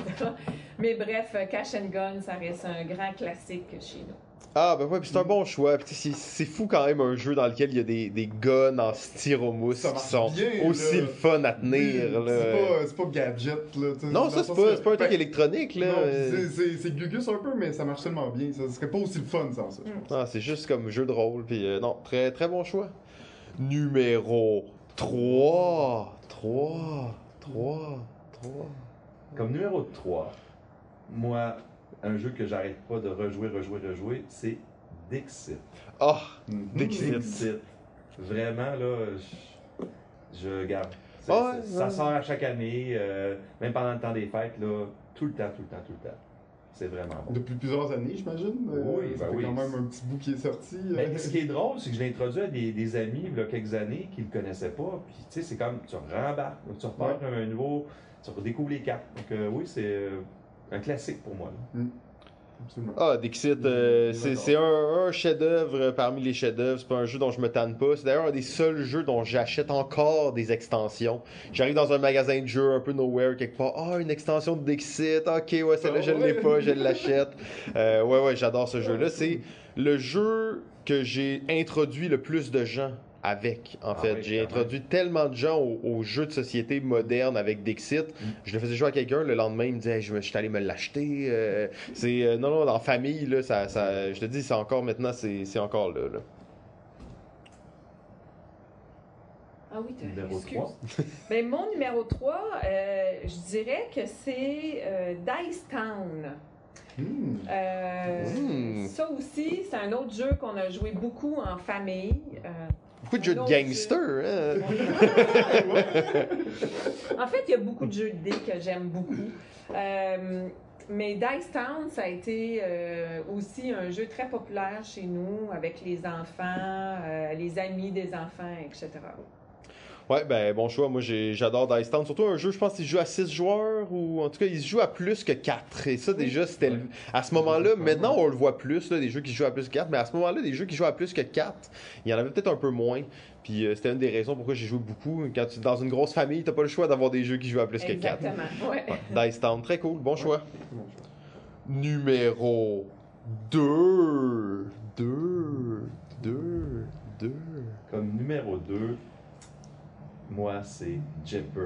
Mais bref, euh, Cash and Gun, ça reste un grand classique chez nous. Ah, ben ouais, puis c'est un bon choix. Puis tu sais, c'est c'est fou quand même un jeu dans lequel il y a des, des guns en styromousse qui sont bien, aussi là. le fun à tenir. là. C'est pas, c'est pas gadget, là. tu sais, Non, ça c'est pas, que- c'est pas un truc ben, électronique là. Non, c'est- c'est c'est gugus un peu, mais ça marche tellement bien. Ça serait pas aussi le fun sans ça. Ah, c'est juste comme jeu de rôle. Puis euh, non, très très bon choix. Numéro 3. 3. 3. 3. Comme numéro 3, moi, un jeu que j'arrête pas de rejouer, rejouer, rejouer, c'est Dixit. Ah, Mhm. Dixit. Dixit. Vraiment, là, je, je garde. C'est- Ah ouais, c'est- ça ouais. sort à chaque année, euh, même pendant le temps des fêtes, là, tout le temps, tout le temps, tout le temps. C'est vraiment bon. Depuis plusieurs années, j'imagine. Euh, Oui, ben oui. quand même un petit bout qui est sorti. Ben, euh. ce qui est drôle, c'est que je l'ai introduit à des, des amis il y a quelques années qui ne le connaissaient pas. Puis, tu sais, c'est comme tu rembarques, tu repars un nouveau, tu redécouvres les cartes. Donc, euh, oui, c'est euh, un classique pour moi. là. Absolument. Ah, Dixit, euh, Mm, c'est un, un chef-d'œuvre parmi les chefs-d'œuvre. C'est pas un jeu dont je me tanne pas. C'est d'ailleurs un des seuls jeux dont j'achète encore des extensions. J'arrive dans un magasin de jeux un peu nowhere quelque part. Ah, une extension de Dixit. Ok, ouais, celle-là, Ah je l'ai ouais. pas, je l'achète. Euh, ouais, ouais, j'adore ce jeu-là. C'est le jeu que j'ai introduit le plus de gens avec, en Ah fait. oui, j'ai introduit tellement de gens aux, aux jeux de société modernes avec Dixit. Je le faisais jouer à quelqu'un, le lendemain, il me disait Hey, je, me- je suis allé me l'acheter. Euh, c'est euh, non, non, en famille, là, ça, ça, je te dis, c'est encore maintenant, c'est c'est encore là. là. Ah oui, t'as Numéro excuse. 3. Ben, mon numéro 3, je dirais que c'est euh, Dice Town. Hmm. Euh, Mm. Ça aussi, c'est un autre jeu qu'on a joué beaucoup en famille. Euh, Beaucoup de jeux de gangsters, hein? en fait, il y a beaucoup de jeux de dés que j'aime beaucoup. Euh, mais Dice Town, ça a été euh, aussi un jeu très populaire chez nous avec les enfants, euh, les amis des enfants, etc. Ouais, ben bon choix. Moi, j'adore Dice Town. Surtout un jeu, je pense qu'il se joue à 6 joueurs ou en tout cas, il se joue à plus que 4. Et ça, déjà, c'était le- à ce moment-là. Maintenant, on le voit plus, là, des jeux qui se jouent à plus que 4. Mais à ce moment-là, des jeux qui jouent à plus que 4, il y en avait peut-être un peu moins. Puis euh, c'était une des raisons pourquoi j'ai joué beaucoup. Quand tu es dans une grosse famille, t'as pas le choix d'avoir des jeux qui jouent à plus que 4. Exactement. Ouais. Ouais, Dice Town, très cool. Bon choix. Bon choix. Numéro 2. 2. 2. 2. Comme numéro 2, moi, c'est Jipper.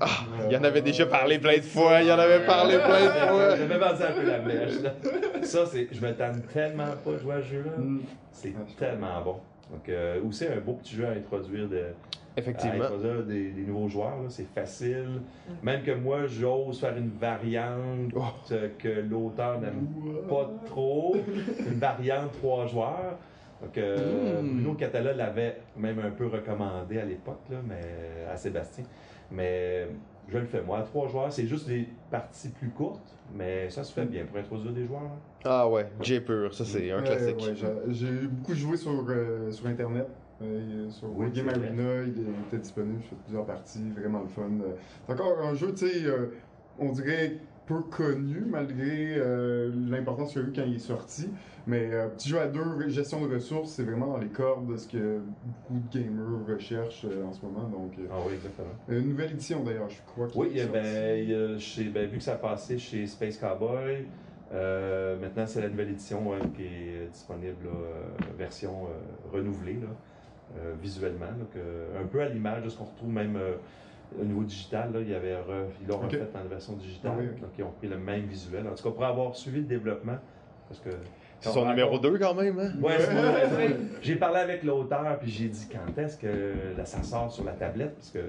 Ah, il y en avait déjà parlé plein de fois. Il y en avait parlé plein de fois. J'avais vendu un peu la mèche. là. Ça, c'est, je me tanne tellement pas de jouer à ce jeu-là. Hmm. C'est tellement bon. Donc, euh, aussi un beau petit jeu à introduire, de, à Effectivement. introduire des, des nouveaux joueurs. là. C'est facile. Même que moi, j'ose faire une variante Oh. que l'auteur n'aime pas trop. Une variante trois joueurs. Donc, euh, Mm. Bruno Catala l'avait même un peu recommandé à l'époque, là, mais à Sébastien. Mais je le fais moi. À trois joueurs, c'est juste des parties plus courtes, mais ça se fait bien pour introduire des joueurs. là. Ah ouais, J pur, ça c'est un classique. ouais, j'ai- j'ai beaucoup joué sur, euh, sur Internet. euh, sur Oui, Game. Arena, il était disponible, j'ai fait plusieurs parties, vraiment le fun. Euh, C'est encore un jeu, tu sais, euh, on dirait peu connu malgré euh, l'importance qu'il a eu quand il est sorti. Mais euh, petit jeu à deux, gestion de ressources, c'est vraiment dans les cordes de ce que beaucoup de gamers recherchent euh, en ce moment. Donc, Ah oui, exactement. une nouvelle édition d'ailleurs, je crois. Oui, il ben, chez- ben, vu que ça a passé chez Space Cowboy, maintenant c'est la nouvelle édition ouais, qui est disponible, là, version renouvelée là, visuellement. Donc, euh, un peu à l'image de ce qu'on retrouve même au niveau digital. Là, il y avait re- ils l'ont refait dans la version digitale. Ah oui. Donc ils ont pris le même visuel. En tout cas, pour avoir suivi le développement, parce que. C'est son numéro 2 quand même, hein? Ouais, c'est mon- ouais, J'ai parlé avec l'auteur, puis j'ai dit quand est-ce que là, ça sort sur la tablette, parce que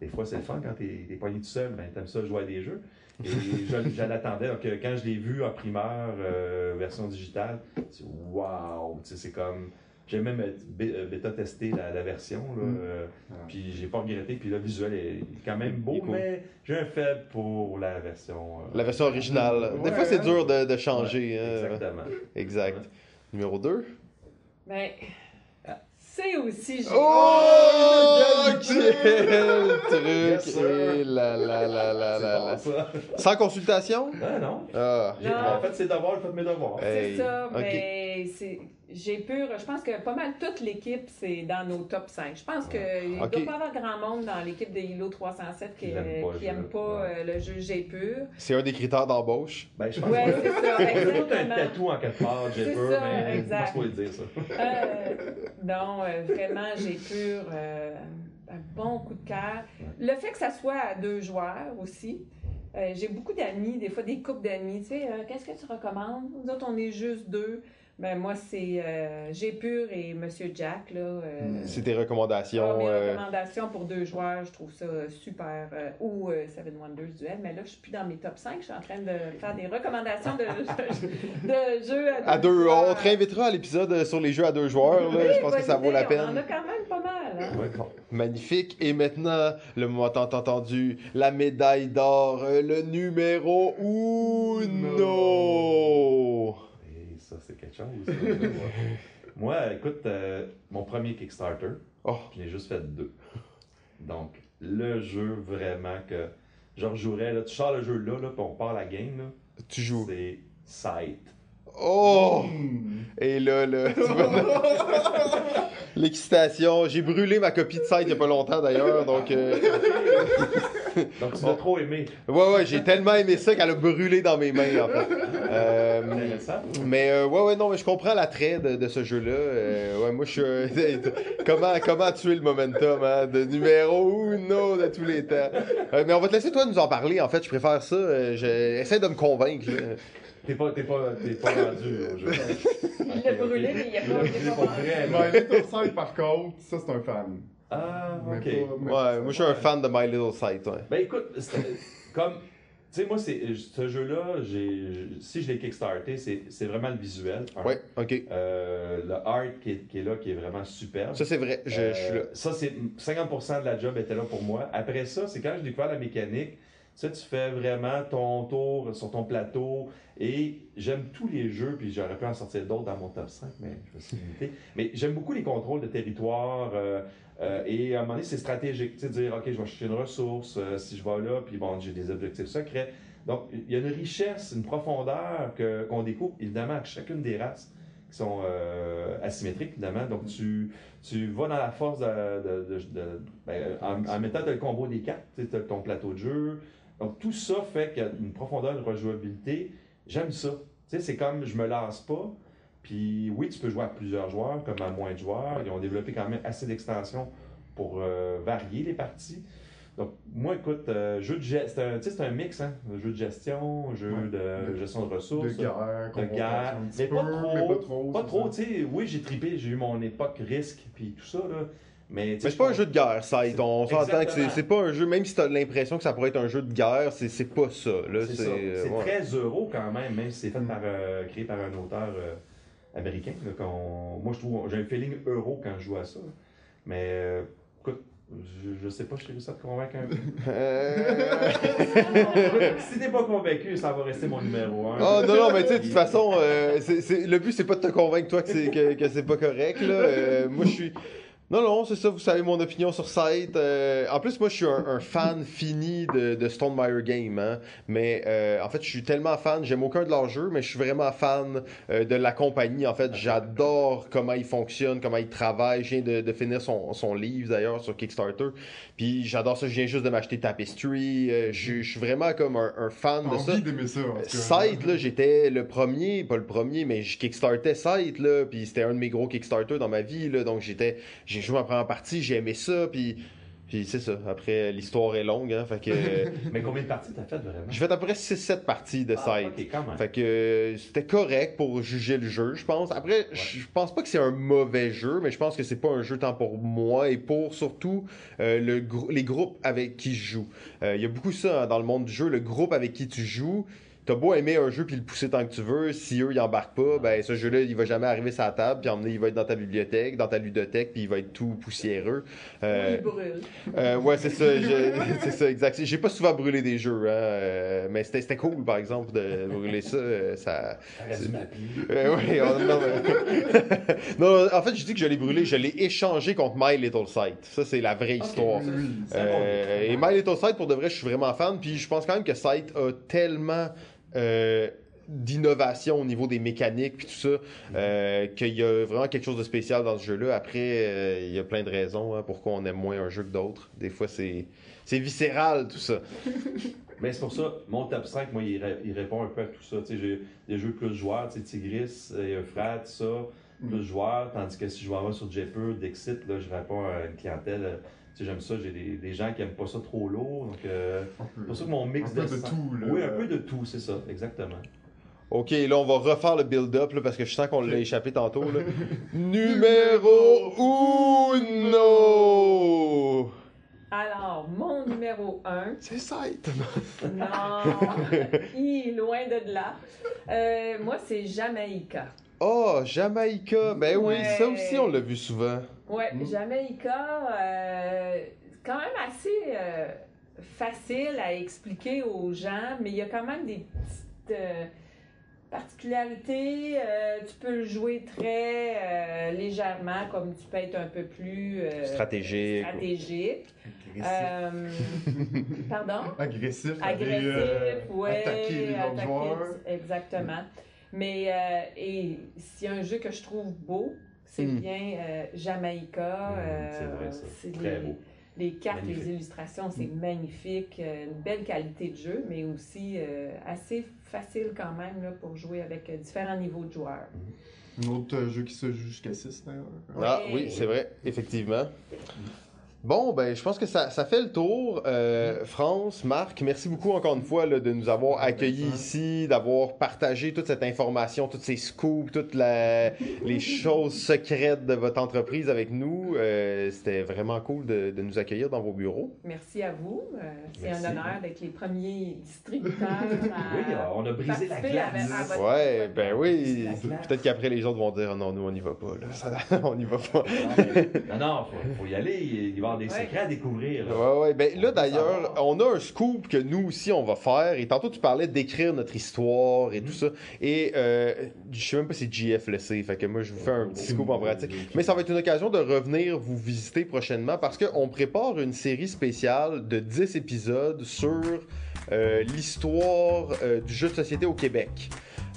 des fois, c'est le fun quand t'es es poigné tout seul, ben, t'aimes ça jouer à des jeux. Et je, je l'attendais. Donc, euh, quand je l'ai vu en primeur, euh, version digitale, c'est waouh! Tu sais, C'est comme. J'ai même euh, bêta-testé la, la version, là, Mm. euh, Ah. puis j'ai pas regretté. Puis le visuel est quand même beau, cool. mais j'ai un faible pour la version. euh, La version originale. Des fois, c'est dur de, de changer. Exactement. Exact. Ouais. Numéro 2. Ben, c'est aussi j'ai- Oh! égalité! Quel truc! Et bon, là. ça. Sans consultation? Ah non. Ah. Non. En fait, c'est devoirs, j'ai fait mes devoirs. C'est ça, ok. Mais c'est. J'ai pur. Je pense que pas mal toute l'équipe, c'est dans nos top 5. Je pense qu'il ne Ok. doit pas y avoir grand monde dans l'équipe de Hilo 307 qui l'aime pas, le qui aime jeu. pas Ouais. euh, le jeu J'ai pur. C'est un des critères d'embauche. Ben, je pense Ouais, que c'est ça, un tatou en quelque part, j'ai peur, ça, mais exact. je pense pas le dire ça. Euh, non, euh, vraiment, j'ai pur euh, un bon coup de cœur. Le fait que ça soit à deux joueurs aussi. euh, j'ai beaucoup d'amis, des fois des couples d'amis. Tu sais, euh, qu'est-ce que tu recommandes? Nous autres, on est juste deux. Ben, moi, c'est euh, J'ai pur et Monsieur Jack. Là, euh, C'est tes ah, recommandations. mes euh, recommandations pour deux joueurs, je trouve ça super. euh, ou Seven Wonders Duel, mais là, je suis plus dans mes top 5. Je suis en train de faire des recommandations de, de jeux à deux, À deux, joueurs. on te réinvitera à l'épisode sur les jeux à deux joueurs. là. Je pense que ça vaut la idée, On en peine. a quand même pas mal. Hein? Ouais. Magnifique. Et maintenant, le moment tant entendu, la médaille d'or, le numéro uno. Ça, c'est quelque chose. ça. Moi, écoute, euh, mon premier Kickstarter, Oh. puis j'ai juste fait deux. Donc, le jeu vraiment que je rejouerais, là, tu sors le jeu là, là puis on part la game, là, Tu joues. c'est Sight. Oh! Hmm. Et là, là, l'excitation. J'ai brûlé ma copie de site il y a pas longtemps d'ailleurs, donc euh, Donc, tu l'as trop aimé. ouais ouais, j'ai tellement aimé ça qu'elle a brûlé dans mes mains en fait. Euh, Intéressant. mais euh, ouais ouais non, mais je comprends l'attrait de, de ce jeu-là. Euh, ouais, moi je suis euh, comment comment tuer le momentum hein, de numéro uno de tous les temps. Euh, mais on va te laisser toi nous en parler. En fait, je préfère ça. Euh, je- essaie de me convaincre. là. T'es pas, t'es pas, t'es pas rendu. Il l'a brûlé, mais il a pas- pas Pour vrai, Sight, par contre, ça, c'est un fan. Ah, Mais ok. pas- mais Ouais, moi je suis un fan de My Little Sight. Ouais. Ben écoute, comme. Tu sais, moi, c'est, ce jeu-là, j'ai, si je l'ai kickstarté, c'est, c'est vraiment le visuel. Ouais, ok. Euh, le art qui est, qui est là, qui est vraiment superbe. Ça c'est vrai. Je, je suis là. Euh, ça, c'est 50% de la job était là pour moi. Après ça, c'est quand j'ai découvert la mécanique. Ça, tu fais vraiment ton tour sur ton plateau. Et j'aime tous les jeux, puis j'aurais pu en sortir d'autres dans mon top 5, mais je me suis. Mais j'aime beaucoup les contrôles de territoire. euh, euh, et à un moment donné, c'est stratégique. Tu sais, dire, OK, je vais chercher une ressource, euh, si je vais là, puis bon, j'ai des objectifs secrets. Donc, il y a une richesse, une profondeur que- qu'on découvre, évidemment, avec chacune des races qui sont asymétriques, évidemment. Donc, tu, tu vas dans la force de, ben, en, en mettant le combo des cartes, tu as ton plateau de jeu. Donc, tout ça fait qu'il y a une profondeur de rejouabilité. J'aime ça. Tu sais, c'est comme je me lance pas. Puis oui, tu peux jouer à plusieurs joueurs, comme à moins de joueurs. Ils ont développé quand même assez d'extensions pour euh, varier les parties. Donc, moi, écoute, euh, jeu de c'est un, c'est un mix, hein? Jeu de gestion, jeu Ouais. de De- gestion de De ressources. guerre, de guerre, un petit mais pas trop, mais pas trop. Pas trop, tu sais. Oui, j'ai tripé, j'ai eu mon époque risque, puis tout ça, là. Mais, c'est pas un jeu de guerre, Sight. On s'entend que c'est- pas un jeu, même si t'as l'impression que ça pourrait être un jeu de guerre, c'est pas ça. C'est ça. euh, ouais. très euro quand même, même si c'est fait par, euh, créé par un auteur euh, américain. là, Moi, je trouve, j'ai un feeling euro quand je joue à ça. Mais, écoute, je, je sais pas, je réussi à te convaincre un peu. Si t'es pas convaincu, ça va rester mon numéro 1. Oh non, non, mais tu sais, de toute façon, euh, le but c'est pas de te convaincre toi que c'est que, que c'est pas correct. Là. Euh, moi je suis. Non, non, c'est ça, vous savez mon opinion sur Sight. Euh, en plus, moi, je suis un, un fan fini de, de Stonemaier Game. Hein. Mais euh, en fait, je suis tellement fan, j'aime aucun de leurs jeux, mais je suis vraiment fan euh, de la compagnie. En fait, j'adore comment ils fonctionnent, comment ils travaillent. Je viens de, de finir son, son livre d'ailleurs sur Kickstarter. Puis j'adore ça, je viens juste de m'acheter Tapestry. Euh, je, suis vraiment comme un, un fan de ça. envie d'aimer ça. cas. Sight, là, j'étais le premier, pas le premier, mais je kickstartais Sight, là, puis c'était un de mes gros Kickstarter dans ma vie, là, donc j'étais, j'ai joué ma première partie, j'ai aimé ça, puis Puis c'est ça. Après, l'histoire est longue, hein, fait que Mais combien de parties t'as fait vraiment? j'ai fait à peu près 6-7 parties de Ah, quand même. Fait que euh, c'était correct pour juger le jeu, je pense. Après, je je pense pas que c'est un mauvais jeu, mais je pense que c'est pas un jeu tant pour moi et pour surtout euh, le grou- les groupes avec qui je joue. Euh, Il y a beaucoup ça hein, dans le monde du jeu, le groupe avec qui tu joues. T'as beau aimer un jeu puis le pousser tant que tu veux, si eux ils embarquent pas, ben ce jeu-là il va jamais arriver sur la table, puis emmener il va être dans ta bibliothèque, dans ta ludothèque, puis il va être tout poussiéreux. Euh, Il brûle. euh, ouais, c'est ça, je- c'est ça, exact. J'ai pas souvent brûlé des jeux, hein, euh, mais c'était c'était cool, par exemple, de brûler ça. euh, ça... Euh, oui, on- non, mais- non, en fait, je dis que je l'ai brûlé, je l'ai échangé contre My Little Sight. Ça, c'est la vraie histoire. Oui, oui. Euh, et My Little Sight, pour de vrai, je suis vraiment fan. Puis je pense quand même que Sight a tellement euh, d'innovation au niveau des mécaniques puis tout ça euh, qu'il y a vraiment quelque chose de spécial dans ce jeu-là. Après, euh, il y a plein de raisons hein, pourquoi on aime moins un jeu que d'autres. Des fois, c'est c'est viscéral tout ça. Mais c'est pour ça, mon top 5, moi, il, ré- il répond un peu à tout ça. Tu sais, j'ai des jeux plus joueurs, tu sais, Tigris, Euphrate, tout ça, plus joueurs. Tandis que si je vais sur Jepper, Dixit, là, je réponds à une clientèle. Tu sais, j'aime ça, j'ai des, des gens qui aiment pas ça trop lourd. Donc, euh, Un c'est pour ça que mon mix Un peu de tout, là. Oui, un peu de tout, c'est ça, exactement. Ok, là, on va refaire le build-up là, parce que je sens qu'on l'a échappé tantôt. Là. Numéro uno! Alors, mon numéro 1. C'est Sight! Non, hi, loin de là. Euh, moi, c'est Jamaïca. Oh, Jamaïca! Ben oui, Ouais. ça aussi, on l'a vu souvent. Ouais, Mm. Jamaïca, euh, quand même assez euh, facile à expliquer aux gens, mais il y a quand même des petites euh, particularités. Euh, tu peux le jouer très euh, légèrement, comme tu peux être un peu plus euh, Stratégique. stratégique. Euh, pardon? Agressif. agressif, euh, ouais, Attaquer les autres attaquer, joueurs. exactement. Mais euh, et s'il y a un jeu que je trouve beau, c'est Mm. bien euh, Jamaïca. Mm, euh, c'est vrai, ça. c'est Très les, beau. les cartes, Magnifique. les illustrations, c'est magnifique, euh, une belle qualité de jeu, mais aussi euh, assez facile quand même là, pour jouer avec euh, différents niveaux de joueurs. Un autre euh, jeu qui se joue jusqu'à 6 d'ailleurs. Ah Ouais. oui, c'est vrai, effectivement. Bon, ben, je pense que ça, ça fait le tour. Euh, France, Marc, merci beaucoup encore une fois là, de nous avoir accueillis ici, d'avoir partagé toute cette information, toutes ces scoops, toutes la- les choses secrètes de votre entreprise avec nous. Euh, C'était vraiment cool de, de nous accueillir dans vos bureaux. Merci à vous. Euh, c'est un honneur d'être les premiers distributeurs. à- Oui, on a brisé la à- glace. à votre- Ouais, ben oui. Peut-être qu'après les autres vont dire non, nous on n'y va pas. Là. Ça- on n'y va pas. Non, non, faut, faut y aller. Il va avoir des Ouais. secrets à découvrir. là. Ouais, ouais. Ben, là, d'ailleurs, on a un scoop que nous aussi, on va faire. Et tantôt, tu parlais d'écrire notre histoire et tout ça. Et euh, je sais même pas si GF le sait. Fait que moi, je vous fais un petit scoop en pratique. Mais ça va être une occasion de revenir vous visiter prochainement parce qu'on prépare une série spéciale de 10 épisodes sur euh, l'histoire euh, du jeu de société au Québec.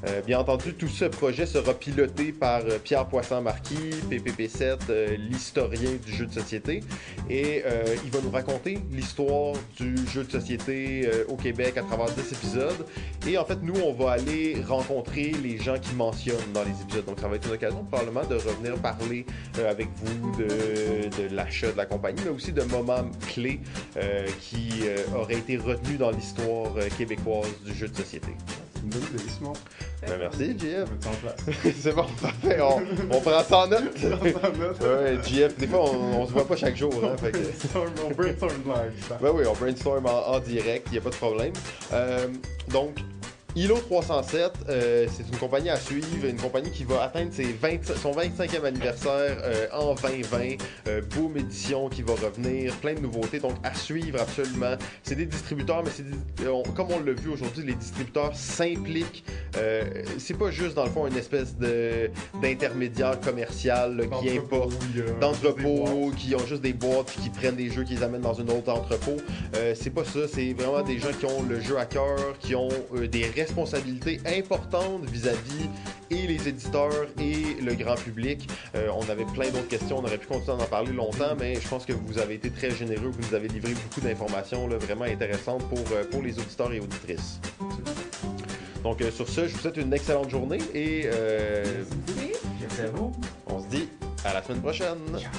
Euh, bien entendu, tout ce projet sera piloté par euh, Pierre Poisson-Marquis, PPP7, euh, l'historien du jeu de société. Et il va nous raconter l'histoire du jeu de société au Québec à travers 10 épisodes. Et en fait, nous, on va aller rencontrer les gens qui mentionnent dans les épisodes. Donc, ça va être une occasion probablement de revenir parler avec vous de, de l'achat de la compagnie, mais aussi de moments clés qui auraient été retenus dans l'histoire québécoise du jeu de société. Bonne Simon. Ben, merci, JF. C'est bon, parfait. On, on prend ça en note. Ouais, JF, des fois, on, on se voit pas chaque jour. Hein, fait que... On brainstorm live. Ben oui, on brainstorm en, en direct, il n'y a pas de problème. Euh, donc, ILO 307, euh, c'est une compagnie à suivre, une compagnie qui va atteindre ses 20 son 25e anniversaire euh, en 2020. Euh, boom édition qui va revenir, plein de nouveautés, donc à suivre absolument. C'est des distributeurs, mais c'est comme on l'a vu aujourd'hui, les distributeurs s'impliquent. C'est pas juste dans le fond une espèce de d'intermédiaire commercial là, qui importe d'entrepôts qui ont juste des boîtes qui prennent des jeux qui les amènent dans un autre entrepôt. C'est pas ça, c'est vraiment des gens qui ont le jeu à cœur, qui ont des responsabilités importantes vis-à-vis et les éditeurs et le grand public. Euh, on avait plein d'autres questions, on aurait pu continuer à en parler longtemps, mais je pense que vous avez été très généreux, vous nous avez livré beaucoup d'informations là, vraiment intéressantes pour, euh, pour les auditeurs et auditrices. Donc euh, sur ce, je vous souhaite une excellente journée et euh. Merci à vous. on se dit à la semaine prochaine. Ciao.